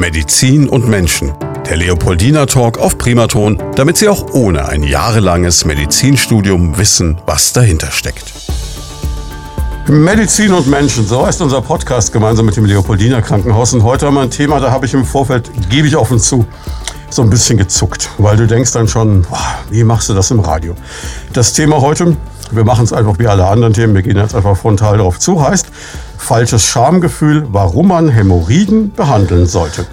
Medizin und Menschen. Der Leopoldina Talk auf Primaton, damit Sie auch ohne ein jahrelanges Medizinstudium wissen, was dahinter steckt. Medizin und Menschen, so heißt unser Podcast gemeinsam mit dem Leopoldina Krankenhaus. Und heute haben wir ein Thema, da habe ich im Vorfeld, gebe ich offen zu, so ein bisschen gezuckt, weil du denkst dann schon, boah, wie machst du das im Radio? Das Thema heute, wir machen es einfach wie alle anderen Themen, wir gehen jetzt einfach frontal darauf zu, heißt falsches Schamgefühl, warum man Hämorrhoiden behandeln sollte.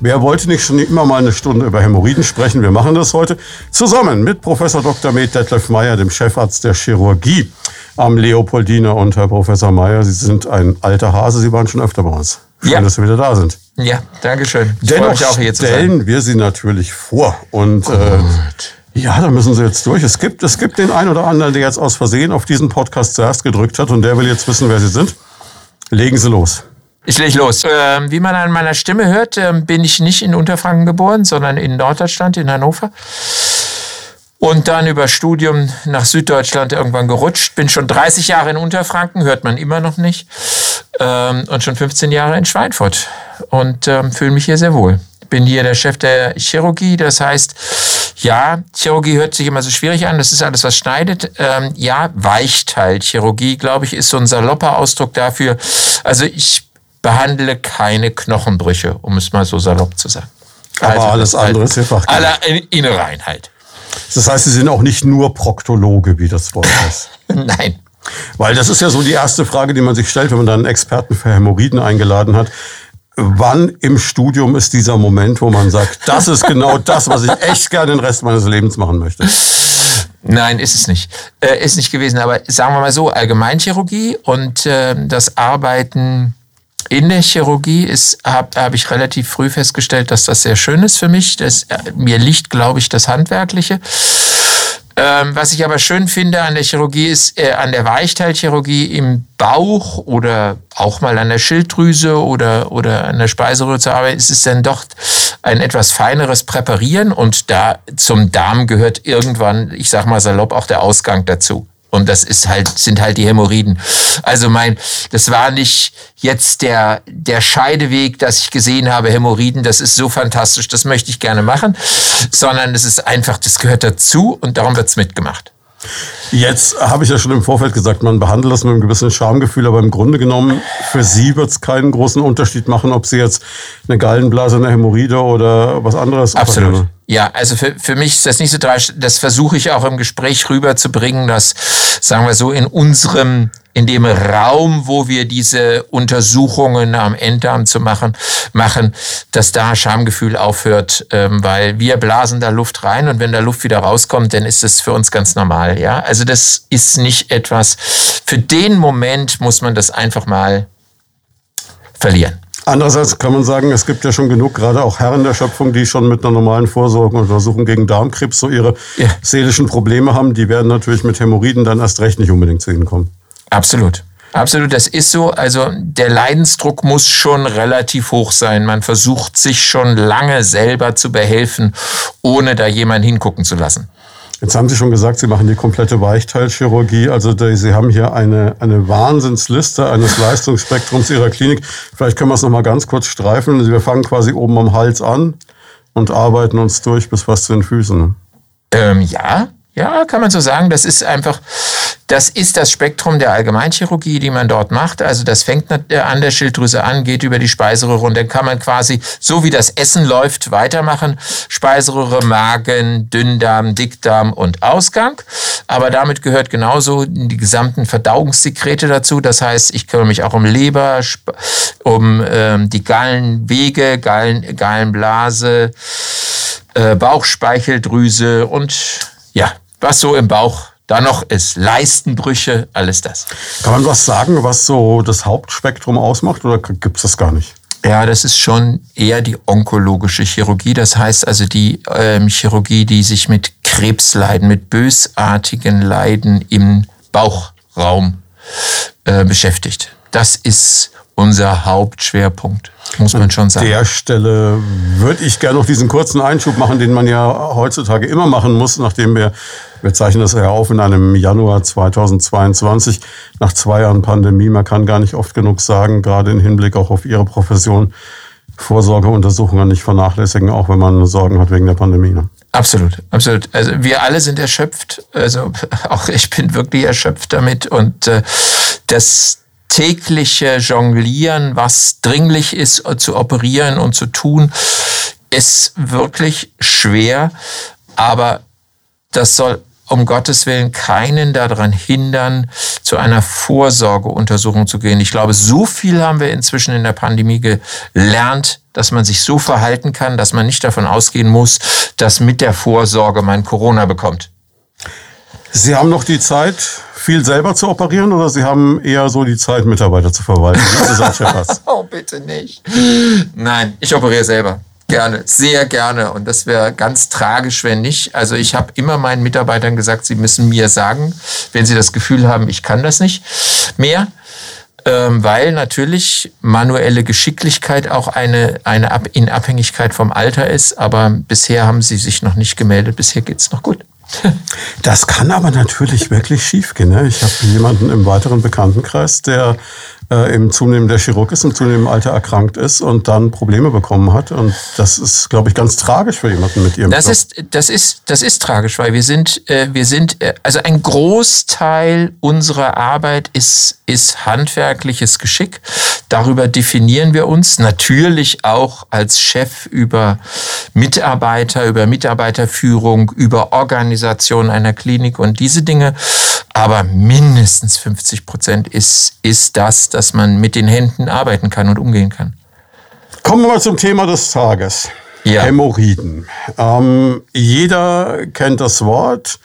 Wer wollte nicht schon immer mal eine Stunde über Hämorrhoiden sprechen? Wir machen das heute zusammen mit Professor Dr. Med Detlef Meyer, dem Chefarzt der Chirurgie am Leopoldiner. Und Herr Professor Meyer, Sie sind ein alter Hase, Sie waren schon öfter bei uns. Schön, ja. dass Sie wieder da sind. Ja, danke schön. Ich Dennoch mich auch hier stellen wir Sie natürlich vor. Und äh, ja, da müssen Sie jetzt durch. Es gibt, es gibt den einen oder anderen, der jetzt aus Versehen auf diesen Podcast zuerst gedrückt hat und der will jetzt wissen, wer Sie sind. Legen Sie los. Ich lege los. Ähm, wie man an meiner Stimme hört, ähm, bin ich nicht in Unterfranken geboren, sondern in Norddeutschland, in Hannover. Und dann über Studium nach Süddeutschland irgendwann gerutscht. Bin schon 30 Jahre in Unterfranken, hört man immer noch nicht. Ähm, und schon 15 Jahre in Schweinfurt. Und fühle mich hier sehr wohl. Bin hier der Chef der Chirurgie. Das heißt, ja, Chirurgie hört sich immer so schwierig an. Das ist alles, was schneidet. Ähm, ja, Weichteilchirurgie, glaube ich, ist so ein salopper Ausdruck dafür. Also ich behandle keine Knochenbrüche, um es mal so salopp zu sagen. Aber also, alles andere ist Fachgebiet. Aller innere Einheit. Das heißt, Sie sind auch nicht nur Proktologe, wie das Wort heißt. Nein. Weil das ist ja so die erste Frage, die man sich stellt, wenn man dann einen Experten für Hämorrhoiden eingeladen hat. Wann im Studium ist dieser Moment, wo man sagt, das ist genau das, was ich echt gerne den Rest meines Lebens machen möchte? Nein, ist es nicht. Äh, ist nicht gewesen. Aber sagen wir mal so, Allgemeinchirurgie und äh, das Arbeiten in der Chirurgie habe hab ich relativ früh festgestellt, dass das sehr schön ist für mich. Das, äh, mir liegt, glaube ich, das Handwerkliche. Ähm, was ich aber schön finde an der Chirurgie ist, äh, an der Weichteilchirurgie im Bauch oder auch mal an der Schilddrüse oder, oder an der Speiseröhre zu arbeiten, ist es dann doch ein etwas feineres Präparieren und da zum Darm gehört irgendwann, ich sag mal salopp, auch der Ausgang dazu. Und das ist halt, sind halt die Hämorrhoiden. Also mein, das war nicht jetzt der, der Scheideweg, dass ich gesehen habe, Hämorrhoiden, das ist so fantastisch, das möchte ich gerne machen, sondern es ist einfach, das gehört dazu und darum wird's mitgemacht. Jetzt habe ich ja schon im Vorfeld gesagt, man behandelt das mit einem gewissen Schamgefühl, aber im Grunde genommen, für Sie wird es keinen großen Unterschied machen, ob Sie jetzt eine Gallenblase, eine Hämorrhoide oder was anderes Absolut. Operieren. Ja, also für, für mich ist das nicht so tragisch. Das versuche ich auch im Gespräch rüberzubringen, dass, sagen wir so, in unserem in dem Raum, wo wir diese Untersuchungen am Enddarm zu machen, machen, dass da Schamgefühl aufhört, ähm, weil wir blasen da Luft rein und wenn da Luft wieder rauskommt, dann ist das für uns ganz normal. Ja, also das ist nicht etwas. Für den Moment muss man das einfach mal verlieren. Andererseits kann man sagen, es gibt ja schon genug, gerade auch Herren der Schöpfung, die schon mit einer normalen Vorsorgeuntersuchung gegen Darmkrebs so ihre ja. seelischen Probleme haben. Die werden natürlich mit Hämorrhoiden dann erst recht nicht unbedingt zu ihnen kommen. Absolut. Absolut, das ist so. Also der Leidensdruck muss schon relativ hoch sein. Man versucht sich schon lange selber zu behelfen, ohne da jemand hingucken zu lassen. Jetzt haben Sie schon gesagt, Sie machen die komplette Weichteilchirurgie. Also Sie haben hier eine, eine Wahnsinnsliste eines Leistungsspektrums Ihrer Klinik. Vielleicht können wir es noch mal ganz kurz streifen. Wir fangen quasi oben am Hals an und arbeiten uns durch bis fast zu den Füßen. Ähm, ja, ja, kann man so sagen. Das ist einfach, das ist das Spektrum der Allgemeinchirurgie, die man dort macht. Also das fängt äh, an der Schilddrüse an, geht über die Speiseröhre und dann kann man quasi, so wie das Essen läuft, weitermachen. Speiseröhre, Magen, Dünndarm, Dickdarm und Ausgang. Aber damit gehört genauso die gesamten Verdauungssekrete dazu. Das heißt, ich kümmere mich auch um Leber, um ähm, die Gallenwege, Gallen, Gallenblase, äh, Bauchspeicheldrüse und ja, was so im Bauch da noch ist. Leistenbrüche, alles das. Kann man was sagen, was so das Hauptspektrum ausmacht oder gibt es das gar nicht? Ja, das ist schon eher die onkologische Chirurgie. Das heißt also die ähm, Chirurgie, die sich mit Krebsleiden, mit bösartigen Leiden im Bauchraum äh, beschäftigt. Das ist unser Hauptschwerpunkt, muss man schon sagen. An der Stelle würde ich gerne noch diesen kurzen Einschub machen, den man ja heutzutage immer machen muss, nachdem wir, wir zeichnen das ja auf in einem Januar 2022, nach zwei Jahren Pandemie. Man kann gar nicht oft genug sagen, gerade im Hinblick auch auf Ihre Profession, Vorsorgeuntersuchungen nicht vernachlässigen, auch wenn man Sorgen hat wegen der Pandemie. Ne? Absolut, absolut. Also wir alle sind erschöpft. Also auch ich bin wirklich erschöpft damit und äh, das tägliche Jonglieren, was dringlich ist äh, zu operieren und zu tun, ist wirklich schwer. Aber das soll um Gottes Willen keinen daran hindern, zu einer Vorsorgeuntersuchung zu gehen. Ich glaube, so viel haben wir inzwischen in der Pandemie gelernt, dass man sich so verhalten kann, dass man nicht davon ausgehen muss, dass mit der Vorsorge man Corona bekommt. Sie haben noch die Zeit, viel selber zu operieren oder Sie haben eher so die Zeit, Mitarbeiter zu verwalten? oh, bitte nicht. Nein, ich operiere selber. Gerne, sehr gerne. Und das wäre ganz tragisch, wenn nicht. Also ich habe immer meinen Mitarbeitern gesagt, sie müssen mir sagen, wenn sie das Gefühl haben, ich kann das nicht mehr. Ähm, weil natürlich manuelle Geschicklichkeit auch eine, eine Ab in Abhängigkeit vom Alter ist. Aber bisher haben sie sich noch nicht gemeldet. Bisher geht's noch gut. Das kann aber natürlich wirklich schiefgehen. Ne? Ich habe jemanden im weiteren Bekanntenkreis, der äh, im zunehmenden der Chirurg ist, im zunehmenden Alter erkrankt ist und dann Probleme bekommen hat. Und das ist, glaube ich, ganz tragisch für jemanden mit ihrem das Job. Ist, das, ist, das ist tragisch, weil wir sind, äh, wir sind, äh, also ein Großteil unserer Arbeit ist, ist handwerkliches Geschick. Darüber definieren wir uns natürlich auch als Chef über Mitarbeiter, über Mitarbeiterführung, über Organisation einer Klinik und diese Dinge. Aber mindestens 50 Prozent ist, ist das, dass man mit den Händen arbeiten kann und umgehen kann. Kommen wir mal zum Thema des Tages. Ja. Hämorrhoiden. Ähm, jeder kennt das Wort.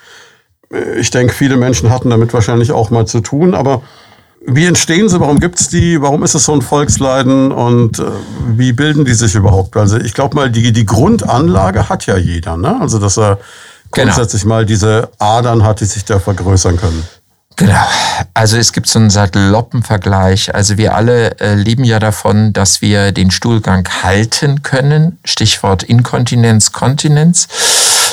Ich denke, viele Menschen hatten damit wahrscheinlich auch mal zu tun. Aber wie entstehen sie? Warum gibt es die? Warum ist es so ein Volksleiden? Und äh, wie bilden die sich überhaupt? Also ich glaube mal, die, die Grundanlage hat ja jeder. Ne? Also dass er genau. grundsätzlich genau. mal diese Adern hat, die sich da vergrößern können. Genau. Also es gibt so einen Satelloppenvergleich. Also wir alle äh, leben ja davon, dass wir den Stuhlgang halten können. Stichwort Inkontinenz, Kontinenz.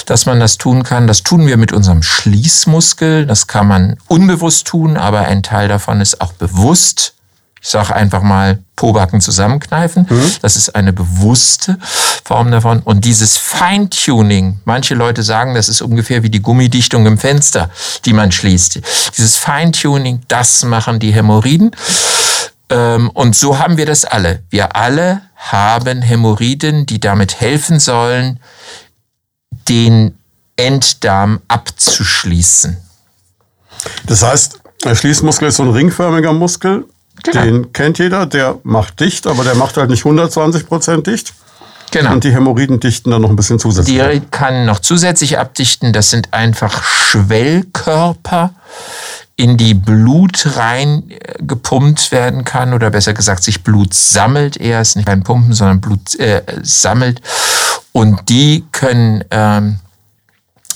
Dass man das tun kann. Das tun wir mit unserem Schließmuskel. Das kann man unbewusst tun, aber ein Teil davon ist auch bewusst ich sage einfach mal, Pobacken zusammenkneifen. Mhm. Das ist eine bewusste Form davon. Und dieses Feintuning, manche Leute sagen, das ist ungefähr wie die Gummidichtung im Fenster, die man schließt. Dieses Feintuning, das machen die Hämorrhoiden. Ähm, und so haben wir das alle. Wir alle haben Hämorrhoiden, die damit helfen sollen, den Enddarm abzuschließen. Das heißt, der Schließmuskel ist so ein ringförmiger Muskel Genau. Den kennt jeder, der macht dicht, aber der macht halt nicht 120 Prozent dicht. Genau. Und die Hämorrhoiden dichten dann noch ein bisschen zusätzlich. Die kann noch zusätzlich abdichten. Das sind einfach Schwellkörper, in die Blut rein äh, gepumpt werden kann oder besser gesagt sich Blut sammelt. Er ist nicht beim Pumpen, sondern Blut äh, sammelt. Und die können ähm,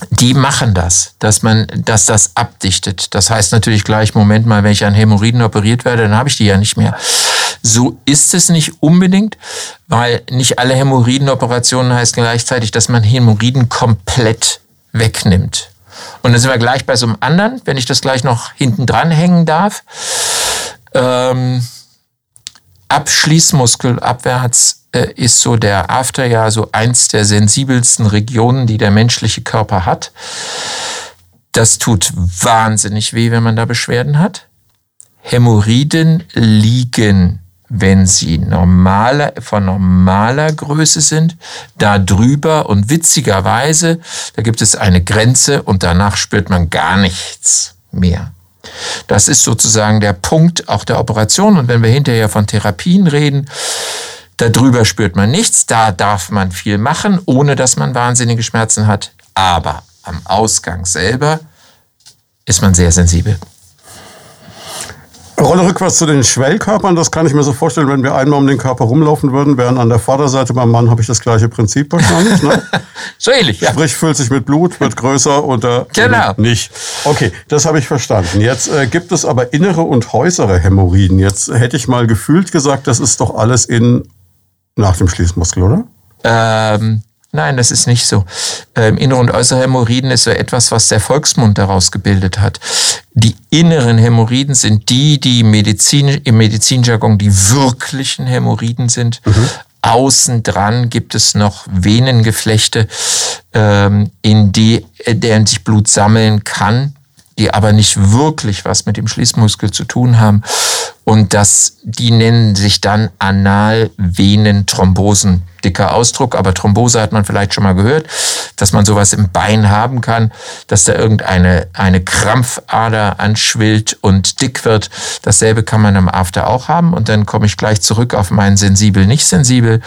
die machen das, dass man, dass das abdichtet. Das heißt natürlich gleich, Moment mal, wenn ich an Hämorrhoiden operiert werde, dann habe ich die ja nicht mehr. So ist es nicht unbedingt, weil nicht alle Hämorrhoidenoperationen heißt gleichzeitig, dass man Hämorrhoiden komplett wegnimmt. Und dann sind wir gleich bei so einem anderen, wenn ich das gleich noch hinten dran hängen darf. Ähm, Abschließmuskel abwärts äh, ist so der After ja so eins der sensibelsten Regionen, die der menschliche Körper hat. Das tut wahnsinnig weh, wenn man da Beschwerden hat. Hämorrhoiden liegen, wenn sie normaler, von normaler Größe sind, da drüber und witzigerweise, da gibt es eine Grenze und danach spürt man gar nichts mehr. Das ist sozusagen der Punkt auch der Operation. Und wenn wir hinterher von Therapien reden, Darüber spürt man nichts, da darf man viel machen, ohne dass man wahnsinnige Schmerzen hat. Aber am Ausgang selber ist man sehr sensibel. Rolle rückwärts zu den Schwellkörpern, das kann ich mir so vorstellen, wenn wir einmal um den Körper rumlaufen würden, während an der Vorderseite beim Mann habe ich das gleiche Prinzip wahrscheinlich. Ne? so ähnlich, ja. Sprich, füllt sich mit Blut, wird größer oder genau. nicht. Okay, das habe ich verstanden. Jetzt äh, gibt es aber innere und äußere Hämorrhoiden. Jetzt hätte ich mal gefühlt gesagt, das ist doch alles in nach dem Schließmuskel, oder? Ähm, nein, das ist nicht so. Ähm, innere und äußere Hämorrhoiden ist so etwas, was der Volksmund daraus gebildet hat. Die inneren Hämorrhoiden sind die, die Medizin, im Medizinjargon die wirklichen Hämorrhoiden sind. Mhm. außen dran gibt es noch Venengeflechte, ähm, in die, äh, deren sich Blut sammeln kann die aber nicht wirklich was mit dem Schließmuskel zu tun haben. Und das, die nennen sich dann Analvenenthrombosen. Dicker Ausdruck, aber Thrombose hat man vielleicht schon mal gehört, dass man sowas im Bein haben kann, dass da irgendeine eine Krampfader anschwillt und dick wird. Dasselbe kann man im After auch haben. Und dann komme ich gleich zurück auf meinen sensibel, nicht sensibel.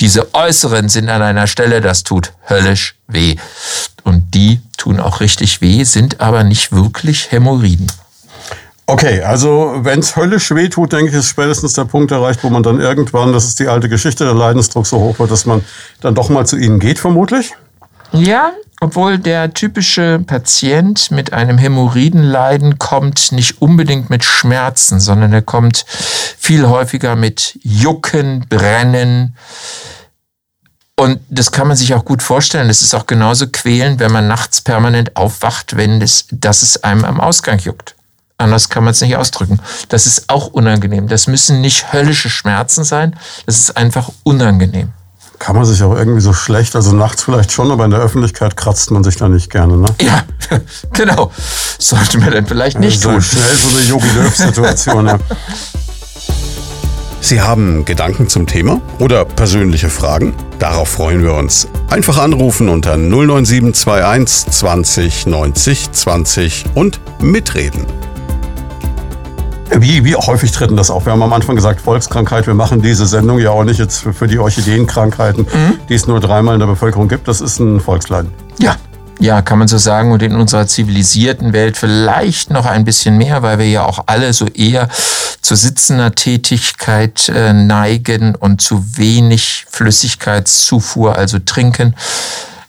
Diese äußeren sind an einer Stelle, das tut höllisch weh. Und die tun auch richtig weh, sind aber nicht wirklich Hämorrhoiden. Okay, also wenn es höllisch weh tut, denke ich, ist spätestens der Punkt erreicht, wo man dann irgendwann, das ist die alte Geschichte, der Leidensdruck so hoch wird, dass man dann doch mal zu Ihnen geht, vermutlich? Ja, obwohl der typische Patient mit einem Hämorrhoidenleiden kommt nicht unbedingt mit Schmerzen, sondern er kommt viel häufiger mit Jucken, Brennen, und das kann man sich auch gut vorstellen. Das ist auch genauso quälend, wenn man nachts permanent aufwacht, wenn es, dass es einem am Ausgang juckt. Anders kann man es nicht ausdrücken. Das ist auch unangenehm. Das müssen nicht höllische Schmerzen sein. Das ist einfach unangenehm. Kann man sich auch irgendwie so schlecht, also nachts vielleicht schon, aber in der Öffentlichkeit kratzt man sich da nicht gerne, ne? Ja, genau. Sollte man dann vielleicht nicht also tun. Schnell so eine Yogi Löw-Situation, ja. Sie haben Gedanken zum Thema oder persönliche Fragen? Darauf freuen wir uns. Einfach anrufen unter 09721 20 90 20 und mitreden. Wie, wie häufig treten das auf? Wir haben am Anfang gesagt, Volkskrankheit. Wir machen diese Sendung ja auch nicht jetzt für, für die Orchideenkrankheiten, mhm. die es nur dreimal in der Bevölkerung gibt. Das ist ein Volksleiden. Ja, ja, kann man so sagen, und in unserer zivilisierten Welt vielleicht noch ein bisschen mehr, weil wir ja auch alle so eher zu sitzender Tätigkeit äh, neigen und zu wenig Flüssigkeitszufuhr, also trinken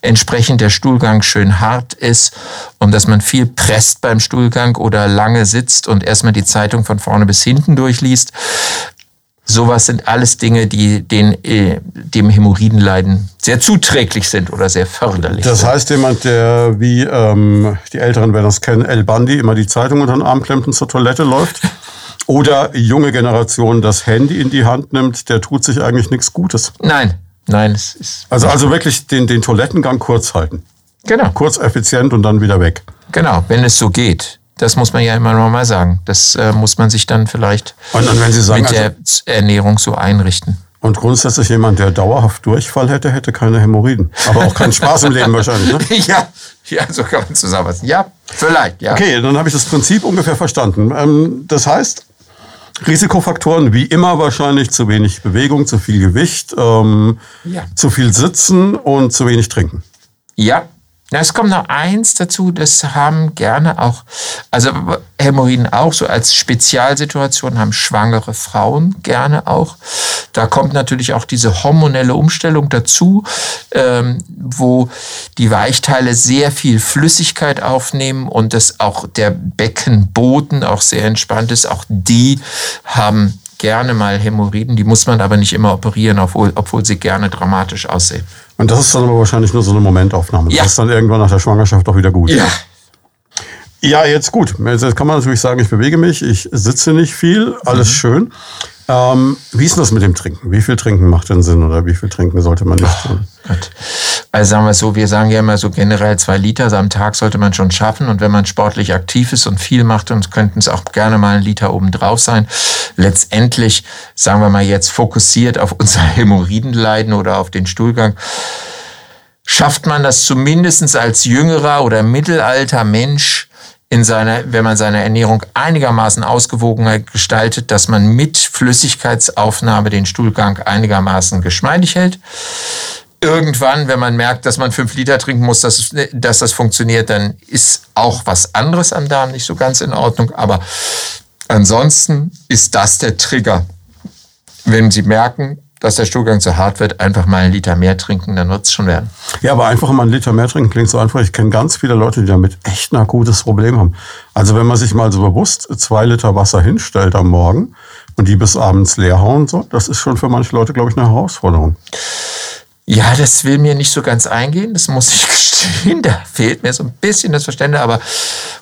entsprechend der Stuhlgang schön hart ist und dass man viel presst beim Stuhlgang oder lange sitzt und erstmal die Zeitung von vorne bis hinten durchliest. Sowas sind alles Dinge, die den, äh, dem Hämorrhoidenleiden sehr zuträglich sind oder sehr förderlich. Das heißt, jemand, der wie ähm, die Älteren werden das kennen, El Bandi immer die Zeitung unter den Arm klemmt und zur Toilette läuft, oder junge Generation das Handy in die Hand nimmt, der tut sich eigentlich nichts Gutes. Nein, nein, es ist. Also, also wirklich den, den Toilettengang kurz halten. Genau. Kurz, effizient und dann wieder weg. Genau, wenn es so geht. Das muss man ja immer noch mal sagen. Das äh, muss man sich dann vielleicht und, und sagen, mit der also, Ernährung so einrichten. Und grundsätzlich jemand, der dauerhaft Durchfall hätte, hätte keine Hämorrhoiden. Aber auch keinen Spaß im Leben wahrscheinlich. Ne? ja, ja, so kann man zusammenfassen. Ja, vielleicht, ja. Okay, dann habe ich das Prinzip ungefähr verstanden. Ähm, das heißt, Risikofaktoren wie immer wahrscheinlich zu wenig Bewegung, zu viel Gewicht, ähm, ja. zu viel Sitzen und zu wenig Trinken. Ja, na, es kommt noch eins dazu, das haben gerne auch, also Hämorrhoiden auch, so als Spezialsituation haben schwangere Frauen gerne auch. Da kommt natürlich auch diese hormonelle Umstellung dazu, ähm, wo die Weichteile sehr viel Flüssigkeit aufnehmen und das auch der Beckenboden auch sehr entspannt ist. Auch die haben gerne mal Hämorrhoiden, die muss man aber nicht immer operieren, obwohl, obwohl sie gerne dramatisch aussehen. Und das ist dann aber wahrscheinlich nur so eine Momentaufnahme. Ja. Das ist dann irgendwann nach der Schwangerschaft auch wieder gut. Ja. Ja, jetzt gut. Jetzt kann man natürlich sagen, ich bewege mich, ich sitze nicht viel, alles mhm. schön. Ähm, wie ist denn das mit dem Trinken? Wie viel Trinken macht denn Sinn oder wie viel Trinken sollte man nicht tun? Oh also sagen wir so, wir sagen ja immer so generell zwei Liter am Tag sollte man schon schaffen und wenn man sportlich aktiv ist und viel macht, dann könnten es auch gerne mal ein Liter obendrauf sein. Letztendlich, sagen wir mal jetzt fokussiert auf unser Hämorrhoidenleiden oder auf den Stuhlgang, schafft man das zumindest als jüngerer oder mittelalter Mensch in seiner, wenn man seine Ernährung einigermaßen ausgewogen gestaltet, dass man mit Flüssigkeitsaufnahme den Stuhlgang einigermaßen geschmeidig hält. Irgendwann, wenn man merkt, dass man fünf Liter trinken muss, dass, dass das funktioniert, dann ist auch was anderes am Darm nicht so ganz in Ordnung. Aber ansonsten ist das der Trigger. Wenn Sie merken, dass der Stuhlgang zu hart wird, einfach mal einen Liter mehr trinken, dann wird es schon werden. Ja, aber einfach mal einen Liter mehr trinken klingt so einfach. Ich kenne ganz viele Leute, die damit echt ein akutes Problem haben. Also wenn man sich mal so bewusst zwei Liter Wasser hinstellt am Morgen und die bis abends leer hauen, so, das ist schon für manche Leute, glaube ich, eine Herausforderung. Ja, das will mir nicht so ganz eingehen, das muss ich gestehen. Da fehlt mir so ein bisschen das Verständnis. Aber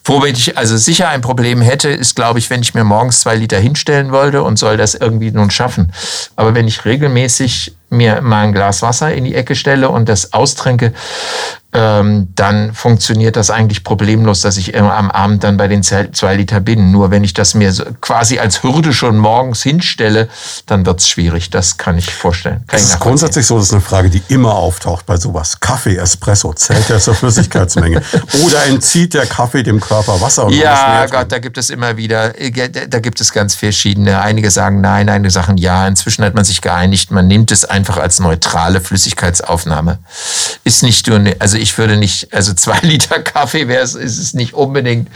womit ich also sicher ein Problem hätte, ist, glaube ich, wenn ich mir morgens zwei Liter hinstellen wollte und soll das irgendwie nun schaffen. Aber wenn ich regelmäßig mir mal ein Glas Wasser in die Ecke stelle und das austrinke, ähm, dann funktioniert das eigentlich problemlos, dass ich immer am Abend dann bei den zwei Liter bin. Nur wenn ich das mir so quasi als Hürde schon morgens hinstelle, dann wird es schwierig. Das kann ich vorstellen. Kann das ich ist grundsätzlich so, das ist eine Frage, die immer auftaucht bei sowas. Kaffee, Espresso, zählt der zur Flüssigkeitsmenge? Oder entzieht der Kaffee dem Körper Wasser? Und ja, Gott, da gibt es immer wieder, äh, da gibt es ganz verschiedene. Einige sagen nein, einige sagen ja. Inzwischen hat man sich geeinigt, man nimmt es einfach als neutrale Flüssigkeitsaufnahme. Ist nicht nur, also ich würde nicht, also zwei Liter Kaffee wäre es, ist es nicht unbedingt.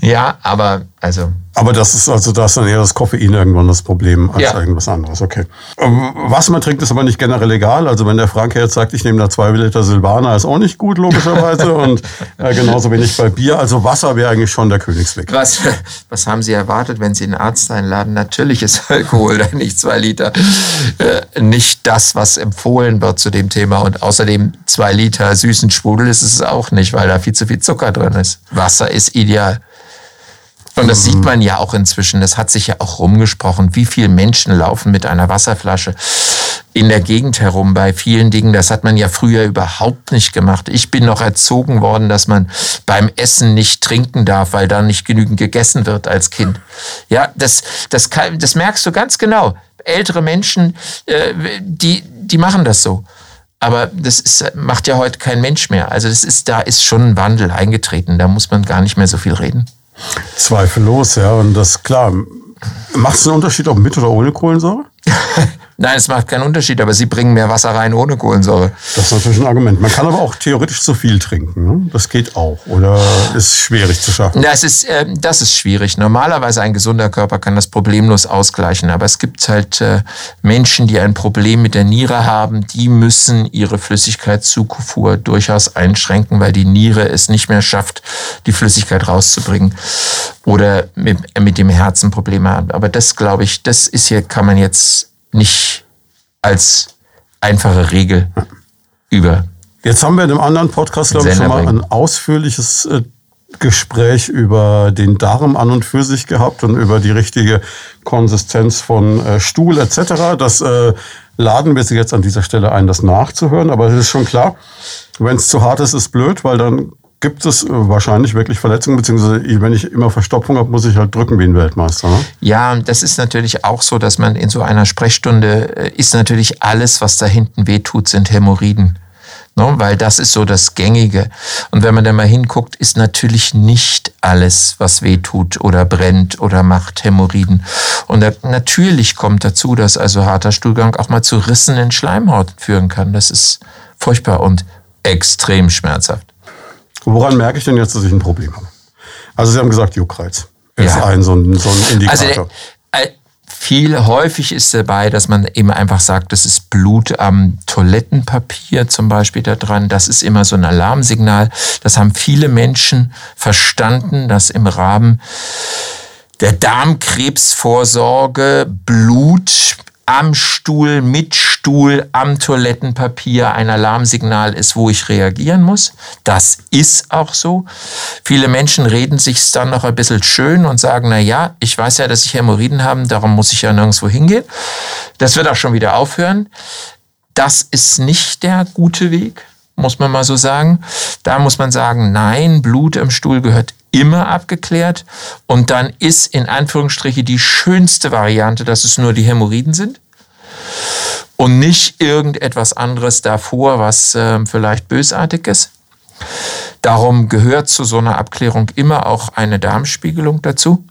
Ja, aber also. Aber das ist also das dann eher das Koffein irgendwann das Problem als ja. irgendwas anderes. Okay. Ähm, was man trinkt, ist aber nicht generell egal. Also wenn der Frank jetzt sagt, ich nehme da zwei Liter Silvaner, ist auch nicht gut logischerweise und äh, genauso wenig bei Bier. Also Wasser wäre eigentlich schon der Königsweg. Was, was haben Sie erwartet, wenn Sie einen Arzt einladen? Natürlich ist Alkohol nicht zwei Liter, äh, nicht das, was empfohlen wird zu dem Thema und außerdem zwei Liter süßen Sprudel ist es auch nicht, weil da viel zu viel Zucker drin ist. Wasser ist ideal. Und das sieht man ja auch inzwischen. Das hat sich ja auch rumgesprochen. Wie viele Menschen laufen mit einer Wasserflasche in der Gegend herum bei vielen Dingen. Das hat man ja früher überhaupt nicht gemacht. Ich bin noch erzogen worden, dass man beim Essen nicht trinken darf, weil da nicht genügend gegessen wird als Kind. Ja, das, das, kann, das merkst du ganz genau. Ältere Menschen, äh, die, die machen das so. Aber das ist, macht ja heute kein Mensch mehr. Also das ist, da ist schon ein Wandel eingetreten. Da muss man gar nicht mehr so viel reden. Zweifellos, ja. Und das klar. Macht es einen Unterschied, ob mit oder ohne Kohlensäure? Nein, es macht keinen Unterschied, aber sie bringen mehr Wasser rein ohne Kohlensäure. Das ist natürlich ein Argument. Man kann aber auch theoretisch zu viel trinken. Ne? Das geht auch. Oder ist schwierig zu schaffen? Das ist, äh, das ist schwierig. Normalerweise ein gesunder Körper kann das problemlos ausgleichen. Aber es gibt halt äh, Menschen, die ein Problem mit der Niere haben. Die müssen ihre Flüssigkeitszufuhr durchaus einschränken, weil die Niere es nicht mehr schafft, die Flüssigkeit rauszubringen. Oder mit, mit dem Herzen Probleme haben. Aber das, glaube ich, das ist hier, kann man jetzt nicht als einfache Regel über. Jetzt haben wir in einem anderen Podcast, glaube ich, schon mal ein ausführliches äh, Gespräch über den Darm an und für sich gehabt und über die richtige Konsistenz von äh, Stuhl etc. Das äh, laden wir Sie jetzt an dieser Stelle ein, das nachzuhören. Aber es ist schon klar, wenn es zu hart ist, ist blöd, weil dann gibt es äh, wahrscheinlich wirklich Verletzungen, beziehungsweise wenn ich immer Verstopfung habe, muss ich halt drücken wie ein Weltmeister. Ne? Ja, das ist natürlich auch so, dass man in so einer Sprechstunde äh, ist natürlich alles, was da hinten wehtut, sind Hämorrhoiden. Ne? Weil das ist so das Gängige. Und wenn man da mal hinguckt, ist natürlich nicht alles, was wehtut oder brennt oder macht Hämorrhoiden. Und da, natürlich kommt dazu, dass also harter Stuhlgang auch mal zu Rissen in Schleimhaut führen kann. Das ist furchtbar und extrem schmerzhaft. Woran merke ich denn jetzt, dass ich ein Problem habe? Also Sie haben gesagt, Juckreiz ist ja. ein so ein, so ein Indikator. Also, äh, viel häufig ist dabei, dass man eben einfach sagt, das ist Blut am Toilettenpapier zum Beispiel da dran. Das ist immer so ein Alarmsignal. Das haben viele Menschen verstanden, dass im Rahmen der Darmkrebsvorsorge Blut am Stuhl, mit Stuhl, am Toilettenpapier ein Alarmsignal ist, wo ich reagieren muss. Das ist auch so. Viele Menschen reden sich dann noch ein bisschen schön und sagen, na ja, ich weiß ja, dass ich Hämorrhoiden habe, darum muss ich ja nirgendwo hingehen. Das wird auch schon wieder aufhören. Das ist nicht der gute Weg, muss man mal so sagen. Da muss man sagen, nein, Blut im Stuhl gehört immer abgeklärt. Und dann ist in Anführungsstriche die schönste Variante, dass es nur die Hämorrhoiden sind und nicht irgendetwas anderes davor, was äh, vielleicht bösartig ist. Darum gehört zu so einer Abklärung immer auch eine Darmspiegelung dazu.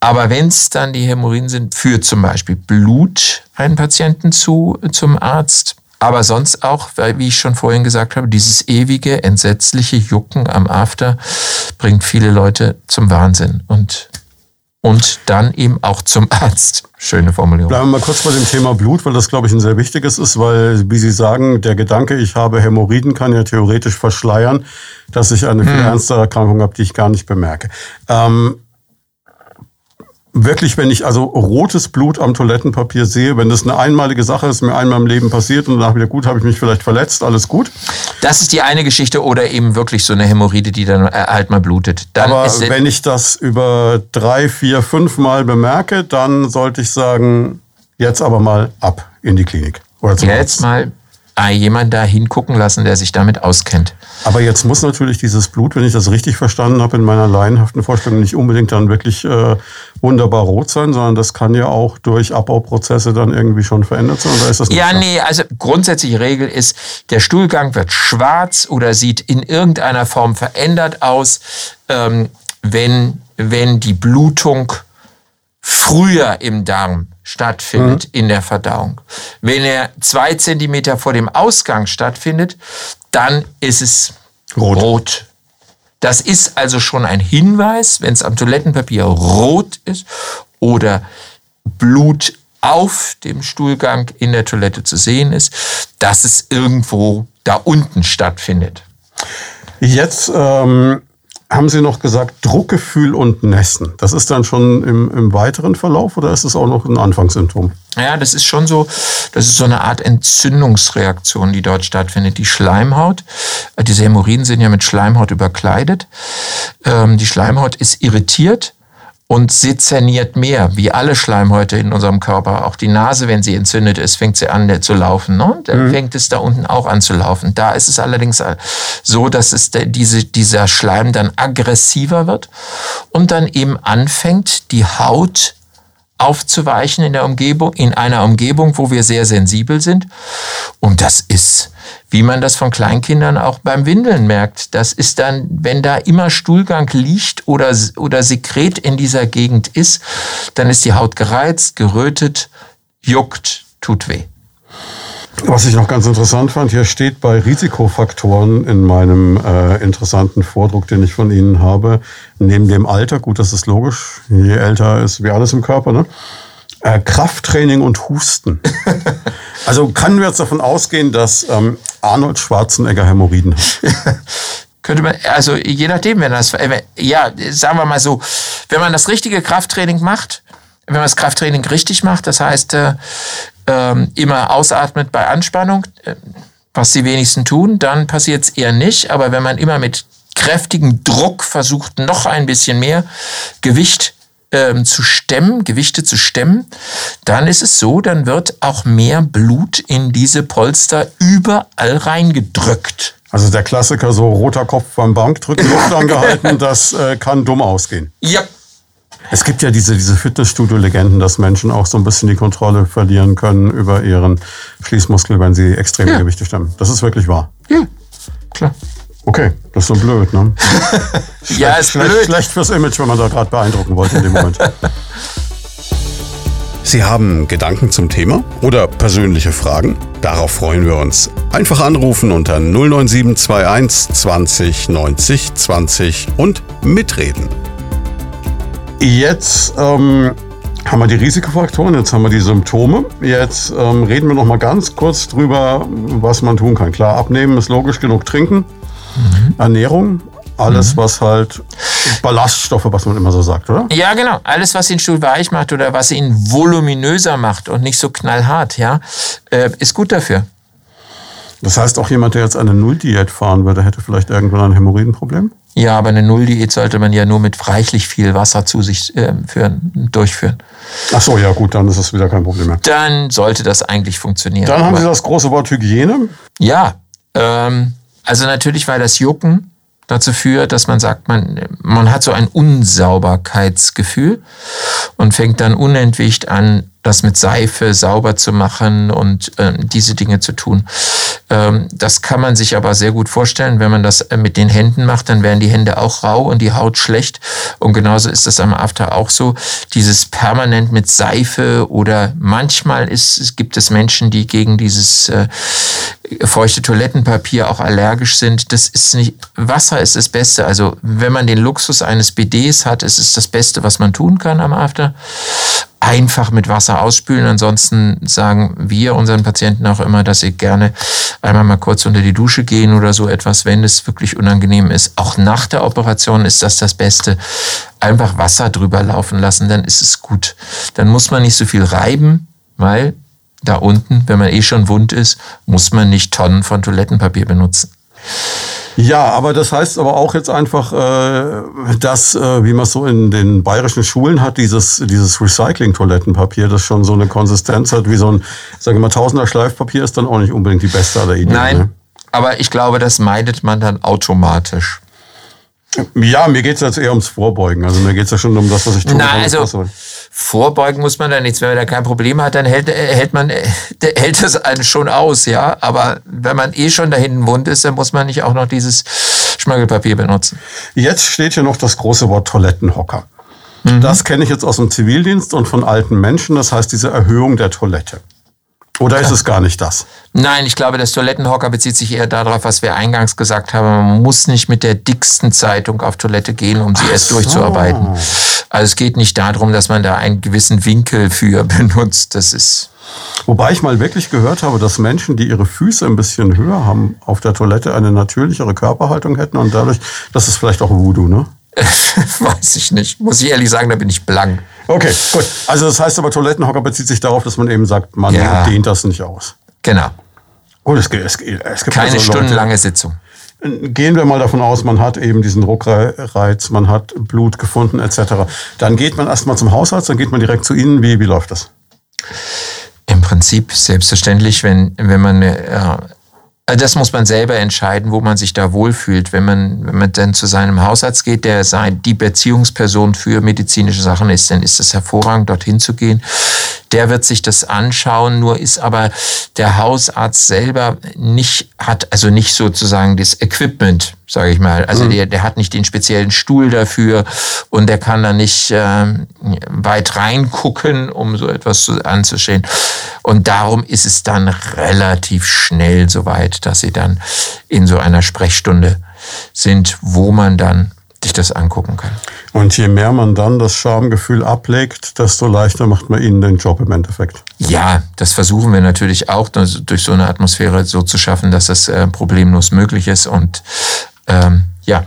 Aber wenn es dann die Hämorrhoiden sind, führt zum Beispiel Blut einen Patienten zu, zum Arzt. Aber sonst auch, wie ich schon vorhin gesagt habe, dieses ewige, entsetzliche Jucken am After bringt viele Leute zum Wahnsinn und, und dann eben auch zum Arzt. Schöne Formulierung. Bleiben wir mal kurz bei dem Thema Blut, weil das, glaube ich, ein sehr wichtiges ist, weil, wie Sie sagen, der Gedanke, ich habe Hämorrhoiden, kann ja theoretisch verschleiern, dass ich eine viel hm. ernstere Erkrankung habe, die ich gar nicht bemerke. Ähm, wirklich, wenn ich also rotes Blut am Toilettenpapier sehe, wenn das eine einmalige Sache ist, mir einmal im Leben passiert und danach wieder gut, habe ich mich vielleicht verletzt, alles gut. Das ist die eine Geschichte oder eben wirklich so eine Hämorrhoide, die dann äh, halt mal blutet. Dann Aber wenn ich das über drei, vier, fünf Mal bemerke, dann sollte ich sagen, jetzt aber mal ab in die Klinik. Oder zum jetzt Arzt. mal jemand da hingucken lassen, der sich damit auskennt. Aber jetzt muss natürlich dieses Blut, wenn ich das richtig verstanden habe, in meiner laienhaften Vorstellung nicht unbedingt dann wirklich äh, wunderbar rot sein, sondern das kann ja auch durch Abbauprozesse dann irgendwie schon verändert sein. Oder ist das ja, nee, also grundsätzliche Regel ist, der Stuhlgang wird schwarz oder sieht in irgendeiner Form verändert aus, ähm, wenn, wenn die Blutung früher im Darm stattfindet mhm. in der Verdauung. Wenn er zwei Zentimeter vor dem Ausgang stattfindet, dann ist es rot. rot. Das ist also schon ein Hinweis, wenn es am Toilettenpapier rot ist oder Blut auf dem Stuhlgang in der Toilette zu sehen ist, dass es irgendwo da unten stattfindet. Jetzt ähm, haben Sie noch gesagt, Druckgefühl und Nässen. Das ist dann schon im, im weiteren Verlauf oder ist es auch noch ein Anfangssymptom? Ja, das ist schon so, das ist so eine Art Entzündungsreaktion, die dort stattfindet. Die Schleimhaut, äh, diese Hämorrhoiden sind ja mit Schleimhaut überkleidet. Ähm, die Schleimhaut ist irritiert und sezerniert mehr, wie alle Schleimhäute in unserem Körper. Auch die Nase, wenn sie entzündet ist, fängt sie an zu laufen. Ne? Dann mhm. fängt es da unten auch an zu laufen. Da ist es allerdings so, dass es diese, dieser Schleim dann aggressiver wird und dann eben anfängt, die Haut aufzuweichen in der Umgebung, in einer Umgebung, wo wir sehr sensibel sind. Und das ist, wie man das von Kleinkindern auch beim Windeln merkt. Das ist dann, wenn da immer Stuhlgang liegt oder, oder Sekret in dieser Gegend ist, dann ist die Haut gereizt, gerötet, juckt, tut weh. Was ich noch ganz interessant fand, hier steht bei Risikofaktoren in meinem äh, interessanten Vordruck, den ich von Ihnen habe, neben dem Alter, gut, das ist logisch, je älter ist wie alles im Körper, ne? Äh, Krafttraining und Husten. also können wir jetzt davon ausgehen, dass ähm, Arnold Schwarzenegger Hämorrhoiden hat? Könnte man, also je nachdem, wenn das, äh, ja, sagen wir mal so, wenn man das richtige Krafttraining macht, wenn man das Krafttraining richtig macht, das heißt, äh, ähm, immer ausatmet bei Anspannung, äh, was die wenigsten tun, dann passiert es eher nicht. Aber wenn man immer mit kräftigem Druck versucht, noch ein bisschen mehr Gewicht ähm, zu stemmen, Gewichte zu stemmen, dann ist es so, dann wird auch mehr Blut in diese Polster überall reingedrückt. Also der Klassiker, so roter Kopf beim Bankdrücken, Luft angehalten, das äh, kann dumm ausgehen. Ja, es gibt ja diese, diese Fitnessstudio-Legenden, dass Menschen auch so ein bisschen die Kontrolle verlieren können über ihren Schließmuskel, wenn sie extreme ja. Gewichte stemmen. Das ist wirklich wahr. Ja, klar. Okay, das ist so blöd, ne? ja, ist schlecht, blöd. Schlecht fürs Image, wenn man da gerade beeindrucken wollte in dem Moment. Sie haben Gedanken zum Thema oder persönliche Fragen? Darauf freuen wir uns. Einfach anrufen unter 09721 20 90 20 und mitreden. Jetzt ähm, haben wir die Risikofaktoren, jetzt haben wir die Symptome. Jetzt ähm, reden wir noch mal ganz kurz drüber, was man tun kann. Klar, abnehmen ist logisch, genug trinken, mhm. Ernährung, alles, mhm. was halt Ballaststoffe, was man immer so sagt, oder? Ja, genau. Alles, was den Stuhl weich macht oder was ihn voluminöser macht und nicht so knallhart, ja, äh, ist gut dafür. Das heißt, auch jemand, der jetzt eine Nulldiät fahren würde, hätte vielleicht irgendwann ein Hämorrhoidenproblem? Ja, aber eine Nulldiät sollte man ja nur mit reichlich viel Wasser zu sich äh, führen, durchführen. Ach so, ja gut, dann ist das wieder kein Problem mehr. Dann sollte das eigentlich funktionieren. Dann haben Sie das große Wort Hygiene. Ja, ähm, also natürlich, weil das Jucken dazu führt, dass man sagt, man, man hat so ein Unsauberkeitsgefühl und fängt dann unentwegt an, das mit Seife sauber zu machen und äh, diese Dinge zu tun. Ähm, das kann man sich aber sehr gut vorstellen, wenn man das äh, mit den Händen macht, dann werden die Hände auch rau und die Haut schlecht. Und genauso ist das am After auch so. Dieses permanent mit Seife oder manchmal ist, gibt es Menschen, die gegen dieses, äh, feuchte Toilettenpapier auch allergisch sind. Das ist nicht, Wasser ist das Beste. Also wenn man den Luxus eines BDs hat, ist es das Beste, was man tun kann am After. Einfach mit Wasser ausspülen. Ansonsten sagen wir unseren Patienten auch immer, dass sie gerne einmal mal kurz unter die Dusche gehen oder so etwas, wenn es wirklich unangenehm ist. Auch nach der Operation ist das das Beste. Einfach Wasser drüber laufen lassen, dann ist es gut. Dann muss man nicht so viel reiben, weil da unten, wenn man eh schon wund ist, muss man nicht Tonnen von Toilettenpapier benutzen. Ja, aber das heißt aber auch jetzt einfach, äh, dass, äh, wie man es so in den bayerischen Schulen hat, dieses, dieses Recycling-Toilettenpapier, das schon so eine Konsistenz hat, wie so ein, sagen wir mal, Tausender Schleifpapier, ist dann auch nicht unbedingt die beste aller Ideen. Nein, ne? aber ich glaube, das meidet man dann automatisch. Ja, mir geht es jetzt eher ums Vorbeugen. Also mir geht es ja schon um das, was ich tue. Nein, also vorbeugen muss man da nichts. Wenn man da kein Problem hat, dann hält, äh, hält man äh, hält es einen schon aus, ja. Aber wenn man eh schon da hinten wund ist, dann muss man nicht auch noch dieses Schmögelpapier benutzen. Jetzt steht hier noch das große Wort Toilettenhocker. Mhm. Das kenne ich jetzt aus dem Zivildienst und von alten Menschen. Das heißt diese Erhöhung der Toilette. Oder ist es gar nicht das? Nein, ich glaube, das Toilettenhocker bezieht sich eher darauf, was wir eingangs gesagt haben. Man muss nicht mit der dicksten Zeitung auf Toilette gehen, um sie Ach erst so. durchzuarbeiten. Also es geht nicht darum, dass man da einen gewissen Winkel für benutzt. Das ist. Wobei ich mal wirklich gehört habe, dass Menschen, die ihre Füße ein bisschen höher haben, auf der Toilette eine natürlichere Körperhaltung hätten und dadurch, das ist vielleicht auch Voodoo, ne? Weiß ich nicht. Muss ich ehrlich sagen, da bin ich blank. Okay, gut. Also das heißt aber, Toilettenhocker bezieht sich darauf, dass man eben sagt, man ja. dehnt das nicht aus. Genau. Gut, es, es, es gibt keine also stundenlange Sitzung. Gehen wir mal davon aus, man hat eben diesen Druckreiz, man hat Blut gefunden etc. Dann geht man erstmal zum Hausarzt, dann geht man direkt zu Ihnen. Wie, wie läuft das? Im Prinzip selbstverständlich, wenn, wenn man äh, also das muss man selber entscheiden, wo man sich da wohlfühlt. Wenn man, wenn man dann zu seinem Hausarzt geht, der sein, die Beziehungsperson für medizinische Sachen ist, dann ist es hervorragend, dorthin zu gehen. Der wird sich das anschauen, nur ist aber der Hausarzt selber nicht, hat also nicht sozusagen das Equipment, sage ich mal. Also mhm. der, der hat nicht den speziellen Stuhl dafür und der kann da nicht äh, weit reingucken, um so etwas zu, anzuschauen. Und darum ist es dann relativ schnell soweit, dass sie dann in so einer Sprechstunde sind, wo man dann sich das angucken kann. Und je mehr man dann das Schamgefühl ablegt, desto leichter macht man ihnen den Job im Endeffekt. Ja, das versuchen wir natürlich auch durch so eine Atmosphäre so zu schaffen, dass das äh, problemlos möglich ist. Und ähm, ja,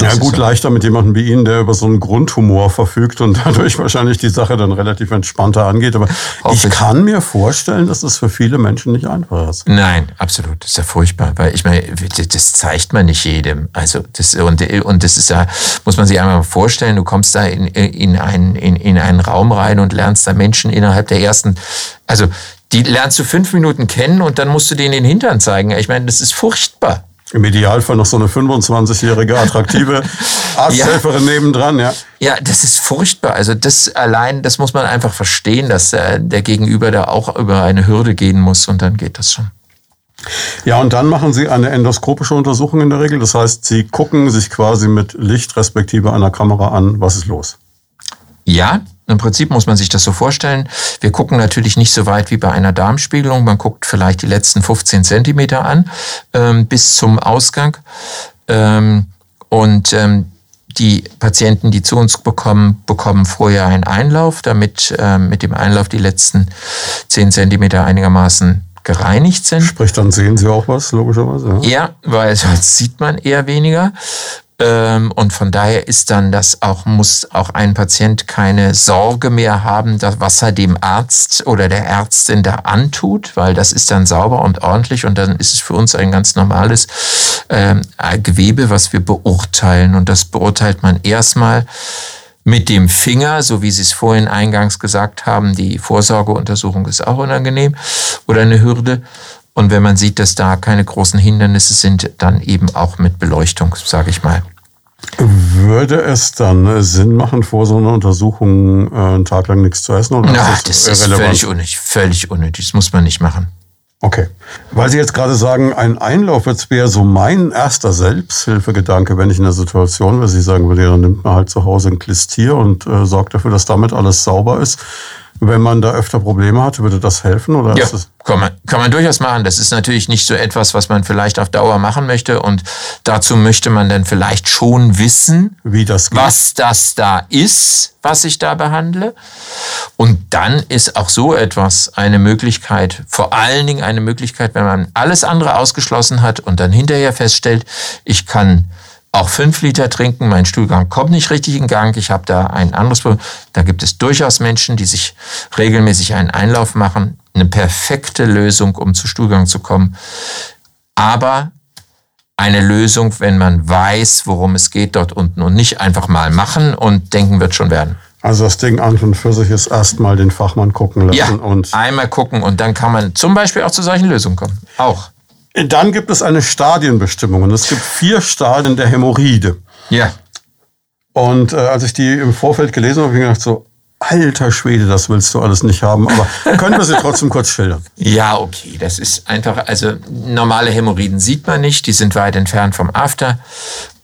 ja, gut, leichter mit jemandem wie Ihnen, der über so einen Grundhumor verfügt und dadurch wahrscheinlich die Sache dann relativ entspannter angeht. Aber ich kann mir vorstellen, dass das für viele Menschen nicht einfach ist. Nein, absolut. Das ist ja furchtbar. Weil ich meine, das zeigt man nicht jedem. Also das, und, und das ist ja, muss man sich einmal vorstellen, du kommst da in, in, einen, in, in einen Raum rein und lernst da Menschen innerhalb der ersten, also die lernst du fünf Minuten kennen und dann musst du denen den Hintern zeigen. Ich meine, das ist furchtbar. Im Idealfall noch so eine 25-jährige attraktive Arzthelferin ja. nebendran, ja. Ja, das ist furchtbar. Also das allein, das muss man einfach verstehen, dass äh, der Gegenüber da auch über eine Hürde gehen muss und dann geht das schon. Ja, und dann machen Sie eine endoskopische Untersuchung in der Regel. Das heißt, Sie gucken sich quasi mit Licht respektive einer Kamera an, was ist los. Ja, im Prinzip muss man sich das so vorstellen. Wir gucken natürlich nicht so weit wie bei einer Darmspiegelung. Man guckt vielleicht die letzten 15 Zentimeter an ähm, bis zum Ausgang. Ähm, und ähm, die Patienten, die zu uns bekommen, bekommen vorher einen Einlauf, damit ähm, mit dem Einlauf die letzten 10 Zentimeter einigermaßen gereinigt sind. Sprich, dann sehen Sie auch was, logischerweise. Ja, ja weil sonst sieht man eher weniger. Ähm, und von daher ist dann das auch, muss auch ein Patient keine Sorge mehr haben, dass, was er dem Arzt oder der Ärztin da antut, weil das ist dann sauber und ordentlich und dann ist es für uns ein ganz normales äh, Gewebe, was wir beurteilen. Und das beurteilt man erstmal mit dem Finger, so wie Sie es vorhin eingangs gesagt haben, die Vorsorgeuntersuchung ist auch unangenehm oder eine Hürde. Und wenn man sieht, dass da keine großen Hindernisse sind, dann eben auch mit Beleuchtung, sage ich mal. Würde es dann äh, Sinn machen, vor so einer Untersuchung äh, einen Tag lang nichts zu essen? Oder Na, ist das, das ist völlig unnötig, völlig unnötig. Das muss man nicht machen. Okay. Weil Sie jetzt gerade sagen, ein Einlauf jetzt wäre so mein erster Selbsthilfegedanke, wenn ich in der Situation wäre. Sie sagen würde, dann nimmt man halt zu Hause ein Klistier und äh, sorgt dafür, dass damit alles sauber ist. Wenn man da öfter Probleme hat, würde das helfen? Oder ja, kann man, kann man durchaus machen. Das ist natürlich nicht so etwas, was man vielleicht auf Dauer machen möchte. Und dazu möchte man dann vielleicht schon wissen, wie das geht. was das da ist, was ich da behandle. Und dann ist auch so etwas eine Möglichkeit, vor allen Dingen eine Möglichkeit, wenn man alles andere ausgeschlossen hat und dann hinterher feststellt, ich kann auch fünf Liter trinken, mein Stuhlgang kommt nicht richtig in Gang, ich habe da ein anderes Problem. Da gibt es durchaus Menschen, die sich regelmäßig einen Einlauf machen, eine perfekte Lösung, um zu Stuhlgang zu kommen. Aber eine Lösung, wenn man weiß, worum es geht dort unten und nicht einfach mal machen und denken wird schon werden. Also das Ding an und für sich ist erstmal den Fachmann gucken lassen. Ja, und einmal gucken und dann kann man zum Beispiel auch zu solchen Lösungen kommen. Auch. Dann gibt es eine Stadienbestimmung und es gibt vier Stadien der Hämorrhoide. Ja. Und äh, als ich die im Vorfeld gelesen habe, habe ich gedacht so, alter Schwede, das willst du alles nicht haben. Aber können wir sie trotzdem kurz schildern? Ja, okay. Das ist einfach, also normale Hämorrhoiden sieht man nicht, die sind weit entfernt vom After.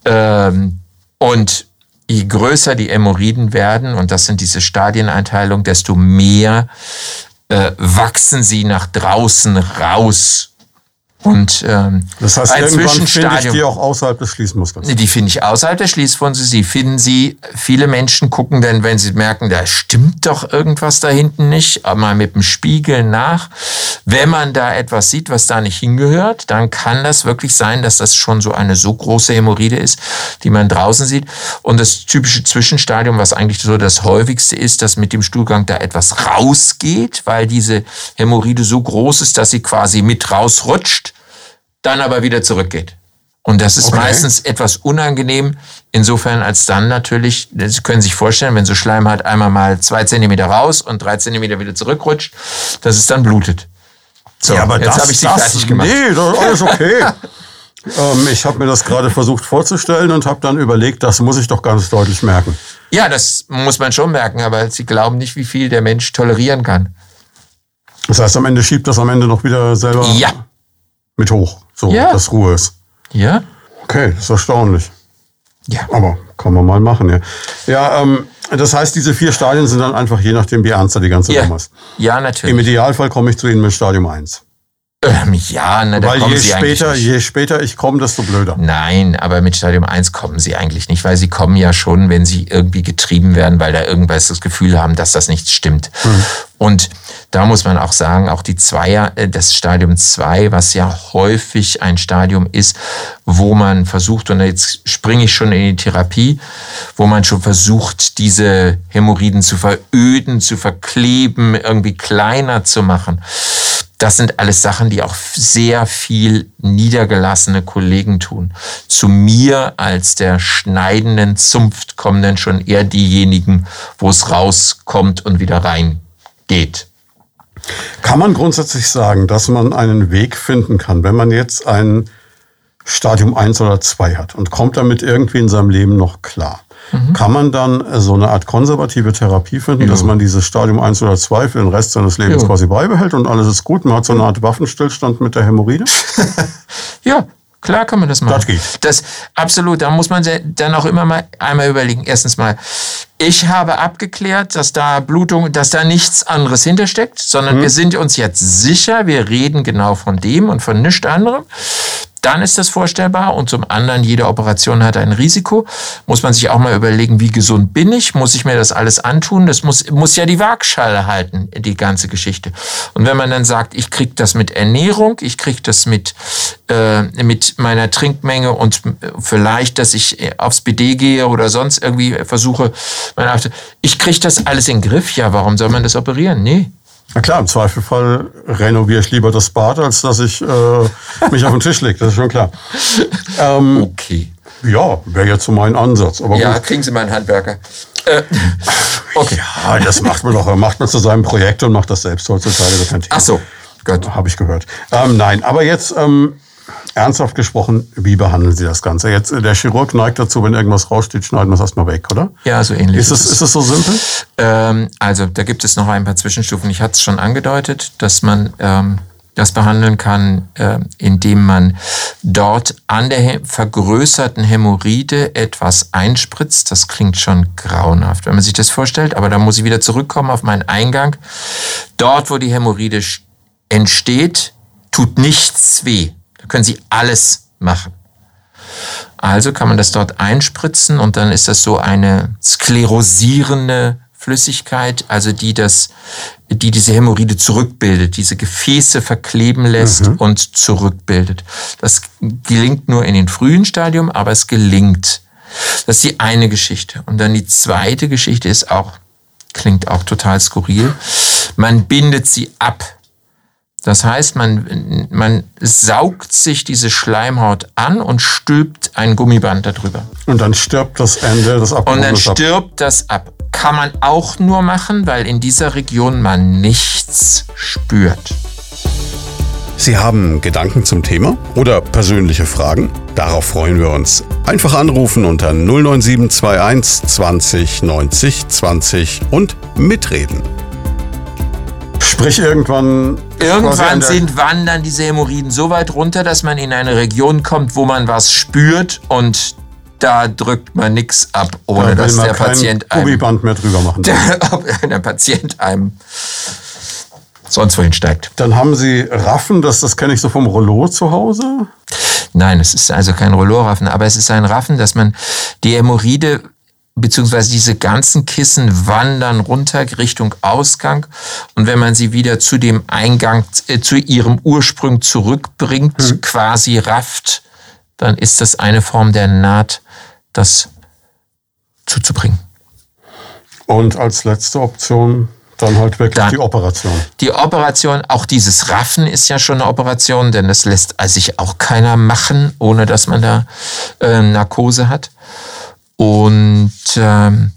Ähm, und je größer die Hämorrhoiden werden, und das sind diese Stadieneinteilungen, desto mehr äh, wachsen sie nach draußen raus und ähm, das heißt, ein irgendwann finde ich die auch außerhalb des Schließmuskels. Die finde ich außerhalb des Schließmuskels. Sie finden sie, viele Menschen gucken dann, wenn sie merken, da stimmt doch irgendwas da hinten nicht, mal mit dem Spiegel nach. Wenn man da etwas sieht, was da nicht hingehört, dann kann das wirklich sein, dass das schon so eine so große Hämorrhoide ist, die man draußen sieht. Und das typische Zwischenstadium, was eigentlich so das häufigste ist, dass mit dem Stuhlgang da etwas rausgeht, weil diese Hämorrhoide so groß ist, dass sie quasi mit rausrutscht dann aber wieder zurückgeht. Und das ist okay. meistens etwas unangenehm, insofern als dann natürlich, Sie können sich vorstellen, wenn so Schleim hat, einmal mal zwei Zentimeter raus und drei Zentimeter wieder zurückrutscht, dass es dann blutet. So, ja, aber jetzt habe ich Sie fertig gemacht. Nee, das ist alles okay. ähm, ich habe mir das gerade versucht vorzustellen und habe dann überlegt, das muss ich doch ganz deutlich merken. Ja, das muss man schon merken, aber Sie glauben nicht, wie viel der Mensch tolerieren kann. Das heißt, am Ende schiebt das am Ende noch wieder selber ja. mit hoch. So, ja. dass Ruhe ist. Ja. Okay, das ist erstaunlich. Ja. Aber kann man mal machen, ja. Ja, ähm, das heißt, diese vier Stadien sind dann einfach je nachdem, wie ernst die ganze ja. Nummer ist. Ja, natürlich. Im Idealfall komme ich zu Ihnen mit Stadium 1. Ähm, ja, na, da weil kommen je Sie später, nicht. je später ich komme, desto blöder. Nein, aber mit Stadium 1 kommen Sie eigentlich nicht, weil Sie kommen ja schon, wenn Sie irgendwie getrieben werden, weil da irgendwas das Gefühl haben, dass das nicht stimmt. Hm. Und da muss man auch sagen, auch die Zweier, äh, das Stadium 2, was ja häufig ein Stadium ist, wo man versucht, und jetzt springe ich schon in die Therapie, wo man schon versucht, diese Hämorrhoiden zu veröden, zu verkleben, irgendwie kleiner zu machen. Das sind alles Sachen, die auch sehr viel niedergelassene Kollegen tun. Zu mir als der schneidenden Zunft kommen dann schon eher diejenigen, wo es rauskommt und wieder reingeht. Kann man grundsätzlich sagen, dass man einen Weg finden kann, wenn man jetzt ein Stadium 1 oder 2 hat und kommt damit irgendwie in seinem Leben noch klar? Mhm. Kann man dann so eine Art konservative Therapie finden, ja. dass man dieses Stadium 1 oder 2 für den Rest seines Lebens ja. quasi beibehält und alles ist gut? Man hat so eine Art Waffenstillstand mit der Hämorrhoide? ja, Klar kann man das machen. Das geht. Das, absolut. Da muss man dann auch immer mal einmal überlegen. Erstens mal, ich habe abgeklärt, dass da Blutung, dass da nichts anderes hintersteckt, sondern mhm. wir sind uns jetzt sicher, wir reden genau von dem und von nichts anderem dann ist das vorstellbar. Und zum anderen, jede Operation hat ein Risiko. Muss man sich auch mal überlegen, wie gesund bin ich? Muss ich mir das alles antun? Das muss, muss ja die Waagschale halten, die ganze Geschichte. Und wenn man dann sagt, ich kriege das mit Ernährung, ich kriege das mit, äh, mit meiner Trinkmenge und vielleicht, dass ich aufs BD gehe oder sonst irgendwie versuche, ich kriege das alles in den Griff. Ja, warum soll man das operieren? Nee. Na klar, im Zweifelfall renoviere ich lieber das Bad, als dass ich äh, mich auf den Tisch lege. Das ist schon klar. Ähm, okay. Ja, wäre jetzt so mein Ansatz. Aber ja, gut. kriegen Sie mal einen Handwerker. Äh, okay. Ja, das macht man doch. Macht man zu seinem Projekt und macht das selbst heutzutage. Das Ach so, Gott. Habe ich gehört. Ähm, nein, aber jetzt ähm, ernsthaft gesprochen, wie behandeln Sie das Ganze? Jetzt, der Chirurg neigt dazu, wenn irgendwas raussteht, schneiden wir es erstmal weg, oder? Ja, so ähnlich. Ist es, ist es so simpel? Ähm, also, da gibt es noch ein paar Zwischenstufen. Ich hatte es schon angedeutet, dass man ähm, das behandeln kann, äh, indem man dort an der vergrößerten Hämorrhoide etwas einspritzt. Das klingt schon grauenhaft, wenn man sich das vorstellt, aber da muss ich wieder zurückkommen auf meinen Eingang. Dort, wo die Hämorrhoide entsteht, tut nichts weh. Können Sie alles machen. Also kann man das dort einspritzen und dann ist das so eine sklerosierende Flüssigkeit, also die das, die diese Hämorrhoide zurückbildet, diese Gefäße verkleben lässt mhm. und zurückbildet. Das gelingt nur in den frühen Stadium, aber es gelingt. Das ist die eine Geschichte. Und dann die zweite Geschichte ist auch, klingt auch total skurril. Man bindet sie ab. Das heißt, man, man saugt sich diese Schleimhaut an und stülpt ein Gummiband darüber. Und dann stirbt das Ende des Abgehobenes Und dann stirbt ab. das ab. Kann man auch nur machen, weil in dieser Region man nichts spürt. Sie haben Gedanken zum Thema oder persönliche Fragen? Darauf freuen wir uns. Einfach anrufen unter 09721 20 90 20 und mitreden. Sprich irgendwann. Irgendwann sind wandern diese Hämorrhoiden so weit runter, dass man in eine Region kommt, wo man was spürt und da drückt man nichts ab, ohne da dass der Patient einem Gummiband mehr drüber machen. Der, der Patient einem sonst wohin steigt. Dann haben Sie Raffen, das, das kenne ich so vom Rollo zu Hause? Nein, es ist also kein Rollo-Raffen, aber es ist ein Raffen, dass man die Hämorrhoide beziehungsweise diese ganzen Kissen wandern runter Richtung Ausgang und wenn man sie wieder zu dem Eingang, äh, zu ihrem Ursprung zurückbringt, mhm. quasi rafft, dann ist das eine Form der Naht, das zuzubringen. Und als letzte Option dann halt wirklich dann, die Operation. Die Operation, auch dieses Raffen ist ja schon eine Operation, denn das lässt sich auch keiner machen, ohne dass man da äh, Narkose hat. Und ähm,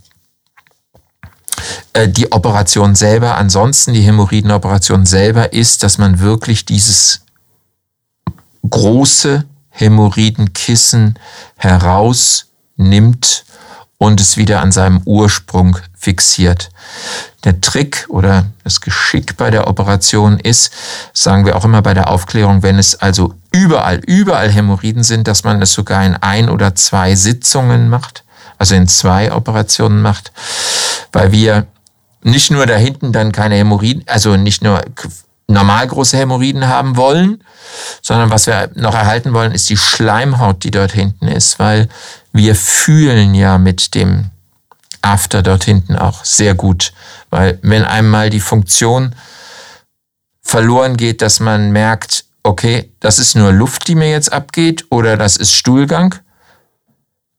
äh, die Operation selber, ansonsten die Hämorrhoidenoperation selber ist, dass man wirklich dieses große Hämorrhoidenkissen herausnimmt und es wieder an seinem Ursprung fixiert. Der Trick oder das Geschick bei der Operation ist, sagen wir auch immer bei der Aufklärung, wenn es also überall, überall Hämorrhoiden sind, dass man es sogar in ein oder zwei Sitzungen macht also in zwei Operationen macht, weil wir nicht nur da hinten dann keine Hämorrhoiden, also nicht nur normal große Hämorrhoiden haben wollen, sondern was wir noch erhalten wollen, ist die Schleimhaut, die dort hinten ist, weil wir fühlen ja mit dem After dort hinten auch sehr gut, weil wenn einmal die Funktion verloren geht, dass man merkt, okay, das ist nur Luft, die mir jetzt abgeht oder das ist Stuhlgang,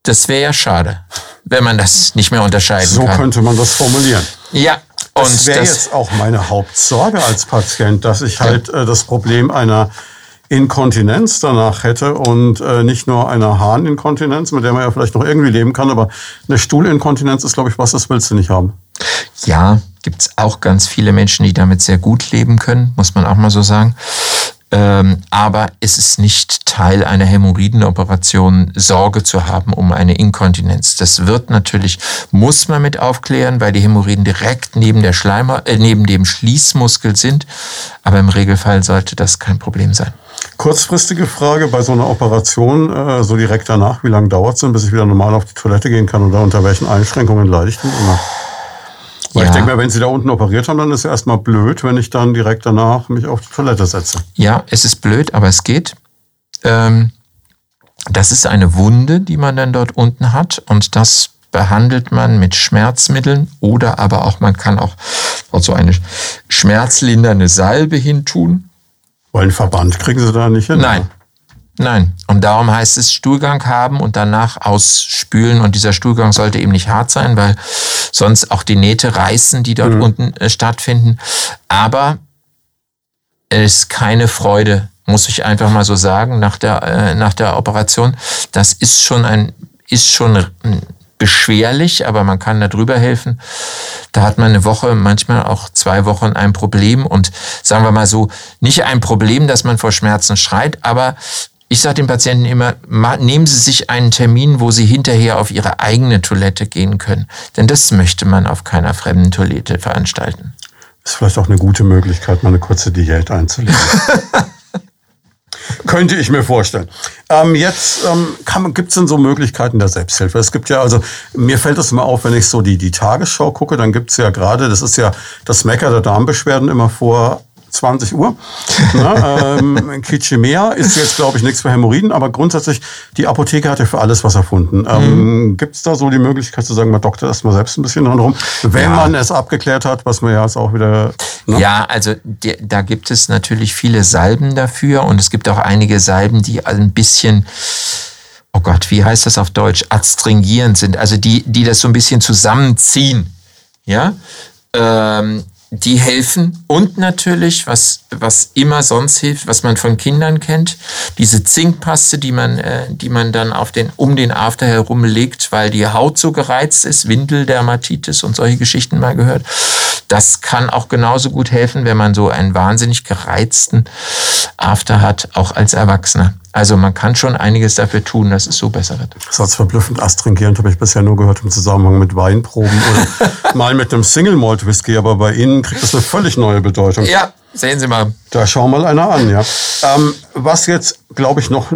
das wäre ja schade, wenn man das nicht mehr unterscheiden so kann. So könnte man das formulieren. Ja. Und das wäre jetzt auch meine Hauptsorge als Patient, dass ich halt äh, das Problem einer Inkontinenz danach hätte und äh, nicht nur einer Harninkontinenz, mit der man ja vielleicht noch irgendwie leben kann, aber eine Stuhlinkontinenz ist, glaube ich, was, das willst du nicht haben. Ja, gibt es auch ganz viele Menschen, die damit sehr gut leben können, muss man auch mal so sagen. Ähm, aber es ist nicht Teil einer Hämorrhoidenoperation, Sorge zu haben um eine Inkontinenz. Das wird natürlich, muss man mit aufklären, weil die Hämorrhoiden direkt neben, der Schleimer, äh, neben dem Schließmuskel sind. Aber im Regelfall sollte das kein Problem sein. Kurzfristige Frage bei so einer Operation, äh, so direkt danach, wie lange dauert es denn, bis ich wieder normal auf die Toilette gehen kann oder unter welchen Einschränkungen leide ich denn immer? Weil ja. ich denke mir, wenn Sie da unten operiert haben, dann ist es erstmal blöd, wenn ich dann direkt danach mich auf die Toilette setze. Ja, es ist blöd, aber es geht. Ähm, das ist eine Wunde, die man dann dort unten hat und das behandelt man mit Schmerzmitteln oder aber auch, man kann auch so eine schmerzlindernde Salbe hintun. Weil einen Verband kriegen Sie da nicht hin? Nein, Nein. Und darum heißt es Stuhlgang haben und danach ausspülen. Und dieser Stuhlgang sollte eben nicht hart sein, weil sonst auch die Nähte reißen, die dort mhm. unten äh, stattfinden. Aber es ist keine Freude, muss ich einfach mal so sagen, nach der, äh, nach der Operation. Das ist schon ein, ist schon beschwerlich, aber man kann da drüber helfen. Da hat man eine Woche, manchmal auch zwei Wochen ein Problem und sagen wir mal so, nicht ein Problem, dass man vor Schmerzen schreit, aber ich sage den Patienten immer, nehmen Sie sich einen Termin, wo Sie hinterher auf Ihre eigene Toilette gehen können. Denn das möchte man auf keiner fremden Toilette veranstalten. Ist vielleicht auch eine gute Möglichkeit, mal eine kurze Diät einzulegen. Könnte ich mir vorstellen. Ähm, jetzt ähm, gibt es denn so Möglichkeiten der Selbsthilfe? Es gibt ja, also mir fällt das immer auf, wenn ich so die, die Tagesschau gucke, dann gibt es ja gerade, das ist ja das Mecker der Darmbeschwerden immer vor 20 Uhr. Na, ähm, Kitschemea ist jetzt, glaube ich, nichts für Hämorrhoiden, aber grundsätzlich, die Apotheke hat ja für alles was erfunden. Ähm, mhm. Gibt es da so die Möglichkeit zu sagen, man Doktor erst mal selbst ein bisschen dran rum, wenn ja. man es abgeklärt hat, was man ja jetzt auch wieder... Ne? Ja, also die, da gibt es natürlich viele Salben dafür und es gibt auch einige Salben, die ein bisschen oh Gott, wie heißt das auf Deutsch, adstringierend sind, also die, die das so ein bisschen zusammenziehen. Ja, ähm, die helfen und natürlich, was, was immer sonst hilft, was man von Kindern kennt, diese Zinkpaste, die man, äh, die man dann auf den, um den After herum legt, weil die Haut so gereizt ist, Windeldermatitis und solche Geschichten mal gehört. Das kann auch genauso gut helfen, wenn man so einen wahnsinnig gereizten After hat, auch als Erwachsener. Also man kann schon einiges dafür tun, dass es so besser wird. Das hat verblüffend astringierend, habe ich bisher nur gehört im Zusammenhang mit Weinproben oder mal mit einem Single Malt Whisky, aber bei Ihnen kriegt das eine völlig neue Bedeutung. Ja, sehen Sie mal. Da schauen wir mal einer an, ja. Ähm, was jetzt, glaube ich, noch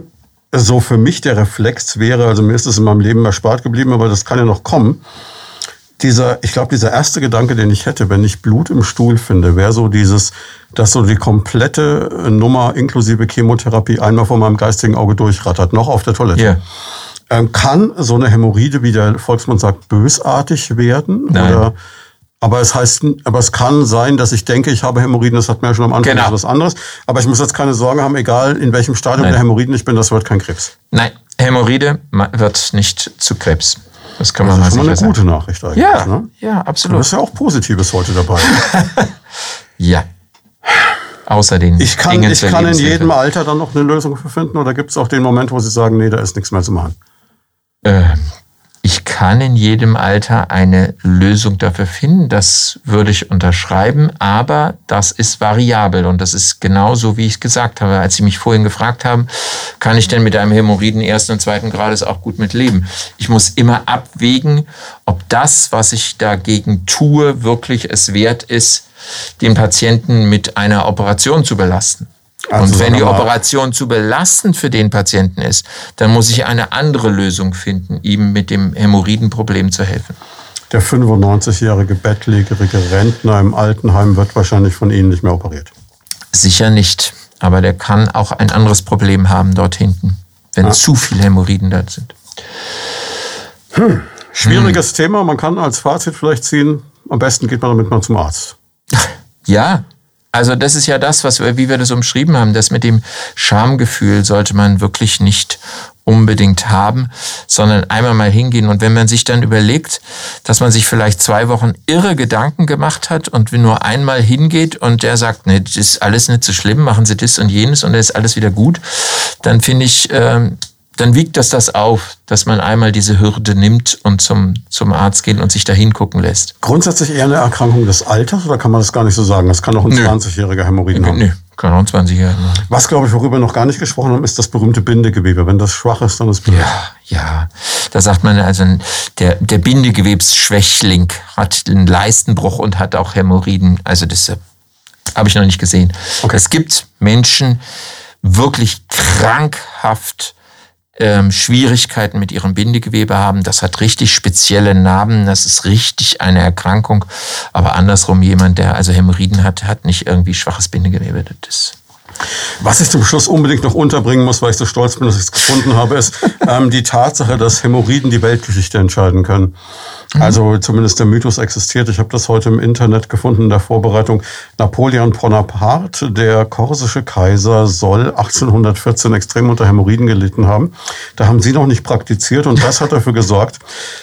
so für mich der Reflex wäre, also mir ist es in meinem Leben erspart geblieben, aber das kann ja noch kommen dieser, ich glaube, dieser erste Gedanke, den ich hätte, wenn ich Blut im Stuhl finde, wäre so dieses, dass so die komplette Nummer inklusive Chemotherapie einmal vor meinem geistigen Auge durchrattert, noch auf der Toilette. Yeah. Ähm, kann so eine Hämorrhoide, wie der Volksmund sagt, bösartig werden? Nein. Oder, aber es heißt, aber es kann sein, dass ich denke, ich habe Hämorrhoiden, das hat mir ja schon am Anfang genau. was anderes. Aber ich muss jetzt keine Sorge haben, egal in welchem Stadium Nein. der Hämorrhoiden ich bin, das wird kein Krebs. Nein, Hämorrhoide wird nicht zu Krebs. Das kann man das ist schon mal eine gute Nachricht eigentlich. Ja, ne? ja, absolut. Das ist ja auch Positives heute dabei. ja. Außer den Ich kann, ich kann in jedem Alter dann noch eine Lösung für finden oder gibt es auch den Moment, wo Sie sagen, nee, da ist nichts mehr zu machen? Ähm, ich kann in jedem Alter eine Lösung dafür finden, das würde ich unterschreiben, aber das ist variabel und das ist genauso, wie ich gesagt habe, als Sie mich vorhin gefragt haben, kann ich denn mit einem Hämorrhoiden ersten und zweiten Grades auch gut mitleben? Ich muss immer abwägen, ob das, was ich dagegen tue, wirklich es wert ist, den Patienten mit einer Operation zu belasten. Also und wenn die Operation zu belastend für den Patienten ist, dann muss ich eine andere Lösung finden, ihm mit dem Hämorrhoidenproblem zu helfen. Der 95-jährige bettlägerige Rentner im Altenheim wird wahrscheinlich von Ihnen nicht mehr operiert. Sicher nicht, aber der kann auch ein anderes Problem haben dort hinten, wenn ja. zu viele Hämorrhoiden da sind. Hm. Schwieriges hm. Thema, man kann als Fazit vielleicht ziehen, am besten geht man damit mal zum Arzt. Ja, also das ist ja das, was wir, wie wir das umschrieben haben, das mit dem Schamgefühl sollte man wirklich nicht unbedingt haben, sondern einmal mal hingehen. Und wenn man sich dann überlegt, dass man sich vielleicht zwei Wochen irre Gedanken gemacht hat und nur einmal hingeht und der sagt, nee, das ist alles nicht so schlimm, machen Sie das und jenes und dann ist alles wieder gut, dann finde ich, ähm, dann wiegt das das auf, dass man einmal diese Hürde nimmt und zum, zum Arzt geht und sich da hingucken lässt. Grundsätzlich eher eine Erkrankung des Alters oder kann man das gar nicht so sagen? Das kann auch ein 20-jähriger Hämorrhoiden haben. Nö, kann auch ein 20-jähriger haben. Was, glaube ich, worüber wir noch gar nicht gesprochen haben, ist das berühmte Bindegewebe. Wenn das schwach ist, dann ist blöd. Ja, ja. Da sagt man also, der, der Bindegewebsschwächling hat einen Leistenbruch und hat auch Hämorrhoiden. Also das äh, habe ich noch nicht gesehen. Okay. Es gibt Menschen, wirklich krankhaft ähm, Schwierigkeiten mit ihrem Bindegewebe haben. Das hat richtig spezielle Narben. Das ist richtig eine Erkrankung. Aber andersrum, jemand, der also Hämorrhoiden hat, hat nicht irgendwie schwaches Bindegewebe. Das was ich zum Schluss unbedingt noch unterbringen muss, weil ich so stolz bin, dass ich es gefunden habe, ist ähm, die Tatsache, dass Hämorrhoiden die Weltgeschichte entscheiden können. Mhm. Also zumindest der Mythos existiert. Ich habe das heute im Internet gefunden in der Vorbereitung. Napoleon Bonaparte, der korsische Kaiser, soll 1814 extrem unter Hämorrhoiden gelitten haben. Da haben sie noch nicht praktiziert und das hat dafür gesorgt,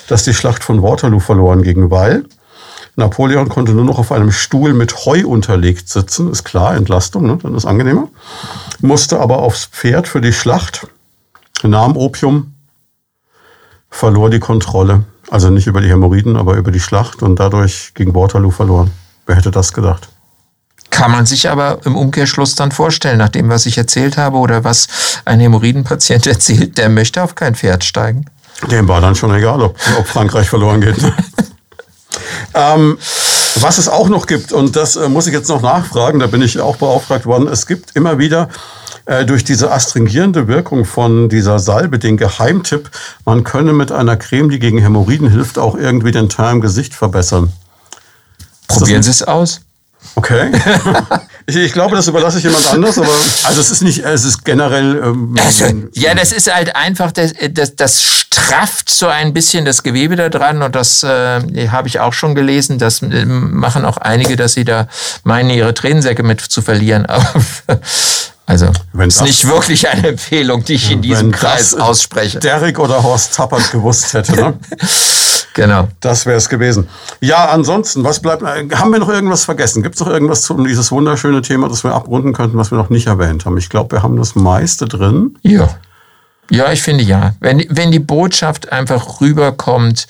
dass die Schlacht von Waterloo verloren ging, weil Napoleon konnte nur noch auf einem Stuhl mit Heu unterlegt sitzen, ist klar, Entlastung, ne? dann ist angenehmer. Musste aber aufs Pferd für die Schlacht, nahm Opium, verlor die Kontrolle. Also nicht über die Hämorrhoiden, aber über die Schlacht und dadurch ging Waterloo verloren. Wer hätte das gedacht? Kann man sich aber im Umkehrschluss dann vorstellen, nach dem, was ich erzählt habe oder was ein Hämorrhoidenpatient erzählt, der möchte auf kein Pferd steigen. Dem war dann schon egal, ob, ob Frankreich verloren geht. ähm, was es auch noch gibt, und das äh, muss ich jetzt noch nachfragen, da bin ich auch beauftragt worden, es gibt immer wieder äh, durch diese astringierende Wirkung von dieser Salbe den Geheimtipp, man könne mit einer Creme, die gegen Hämorrhoiden hilft, auch irgendwie den Teil im Gesicht verbessern. Probieren Sie es aus. Okay. ich, ich, glaube, das überlasse ich jemand anders, aber also es ist nicht, es ist generell. Ähm, also, ja, das ist halt einfach, das, das, das strafft so ein bisschen das Gewebe da dran und das äh, habe ich auch schon gelesen. Das äh, machen auch einige, dass sie da meinen, ihre Tränensäcke mit zu verlieren. Also, wenn ist nicht wirklich eine Empfehlung, die ich in diesem Kreis ausspreche. Derek oder Horst Tappert gewusst hätte, ne? Genau. Das wäre es gewesen. Ja, ansonsten, was bleibt? Haben wir noch irgendwas vergessen? Gibt es noch irgendwas zu dieses wunderschöne Thema, das wir abrunden könnten, was wir noch nicht erwähnt haben? Ich glaube, wir haben das meiste drin. Ja. Ja, ich finde ja. Wenn, wenn die Botschaft einfach rüberkommt,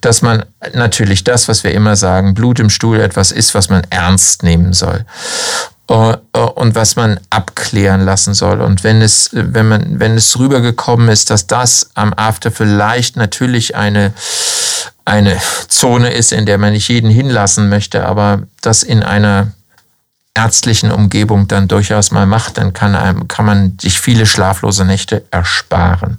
dass man natürlich das, was wir immer sagen, Blut im Stuhl etwas ist, was man ernst nehmen soll. Und was man abklären lassen soll. Und wenn es, wenn man, wenn es rübergekommen ist, dass das am After vielleicht natürlich eine, eine Zone ist, in der man nicht jeden hinlassen möchte, aber das in einer ärztlichen Umgebung dann durchaus mal macht, dann kann, einem, kann man sich viele schlaflose Nächte ersparen.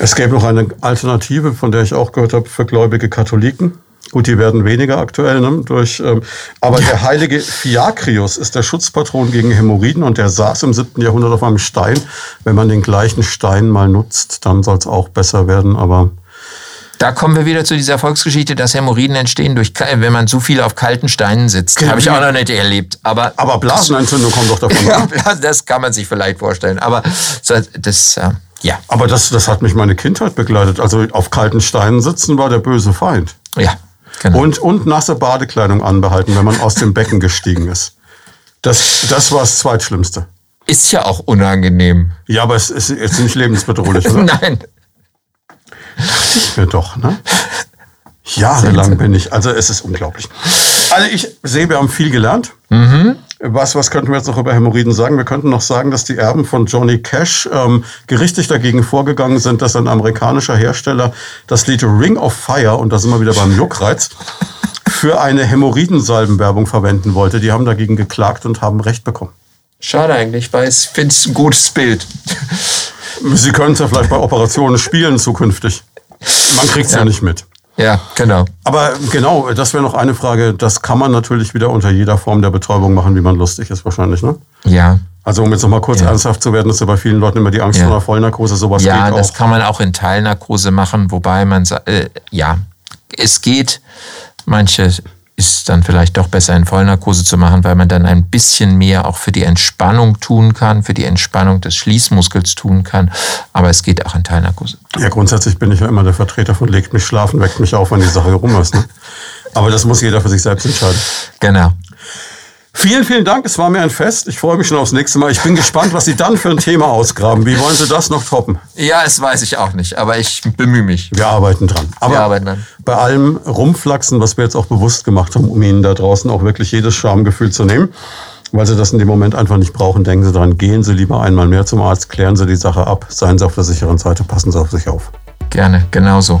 Es gäbe noch eine Alternative, von der ich auch gehört habe, für gläubige Katholiken. Gut, die werden weniger aktuell, ne? durch, ähm, aber ja. der heilige Fiakrius ist der Schutzpatron gegen Hämorrhoiden und der saß im 7. Jahrhundert auf einem Stein. Wenn man den gleichen Stein mal nutzt, dann soll es auch besser werden, aber da kommen wir wieder zu dieser Volksgeschichte, dass Hämorrhoiden entstehen, durch, wenn man zu viel auf kalten Steinen sitzt. Genau. Habe ich auch noch nicht erlebt. Aber, aber Blasenentzündung kommt doch davon. ja, das kann man sich vielleicht vorstellen. Aber das, äh, ja. Aber das, das hat mich meine Kindheit begleitet. Also auf kalten Steinen sitzen war der böse Feind. Ja. Genau. Und, und nasse Badekleidung anbehalten, wenn man aus dem Becken gestiegen ist. Das, das war das Zweitschlimmste. Ist ja auch unangenehm. Ja, aber es ist jetzt nicht lebensbedrohlich, oder? Nein. Dachte ich mir doch, ne? Jahrelang bin ich. Also es ist unglaublich. Also ich sehe, wir haben viel gelernt. Mhm. Was, was könnten wir jetzt noch über Hämorrhoiden sagen? Wir könnten noch sagen, dass die Erben von Johnny Cash ähm, gerichtlich dagegen vorgegangen sind, dass ein amerikanischer Hersteller das Lied Ring of Fire, und da sind wir wieder beim Juckreiz, für eine Hämorrhoidensalbenwerbung verwenden wollte. Die haben dagegen geklagt und haben Recht bekommen. Schade eigentlich, weil ich finde es ein gutes Bild. Sie können es ja vielleicht bei Operationen spielen zukünftig. Man kriegt es ja. ja nicht mit. Ja, genau. Aber genau, das wäre noch eine Frage. Das kann man natürlich wieder unter jeder Form der Betäubung machen, wie man lustig ist, wahrscheinlich, ne? Ja. Also um jetzt noch mal kurz ja. ernsthaft zu werden, ist ja bei vielen Leuten immer die Angst ja. vor einer Vollnarkose, sowas ja, geht auch. Ja, das kann man auch in Teilnarkose machen, wobei man, äh, ja, es geht. Manche ist dann vielleicht doch besser in Vollnarkose zu machen, weil man dann ein bisschen mehr auch für die Entspannung tun kann, für die Entspannung des Schließmuskels tun kann. Aber es geht auch in Teilnarkose. Ja, grundsätzlich bin ich ja immer der Vertreter von legt mich schlafen, weckt mich auf, wenn die Sache rum ist. Ne? Aber das muss jeder für sich selbst entscheiden. Genau. Vielen, vielen Dank. Es war mir ein Fest. Ich freue mich schon aufs nächste Mal. Ich bin gespannt, was Sie dann für ein Thema ausgraben. Wie wollen Sie das noch toppen? Ja, das weiß ich auch nicht, aber ich bemühe mich. Wir arbeiten dran. Aber wir arbeiten dran. bei allem Rumflachsen, was wir jetzt auch bewusst gemacht haben, um Ihnen da draußen auch wirklich jedes Schamgefühl zu nehmen, weil Sie das in dem Moment einfach nicht brauchen, denken Sie dran, gehen Sie lieber einmal mehr zum Arzt, klären Sie die Sache ab, seien Sie auf der sicheren Seite, passen Sie auf sich auf. Gerne, genauso.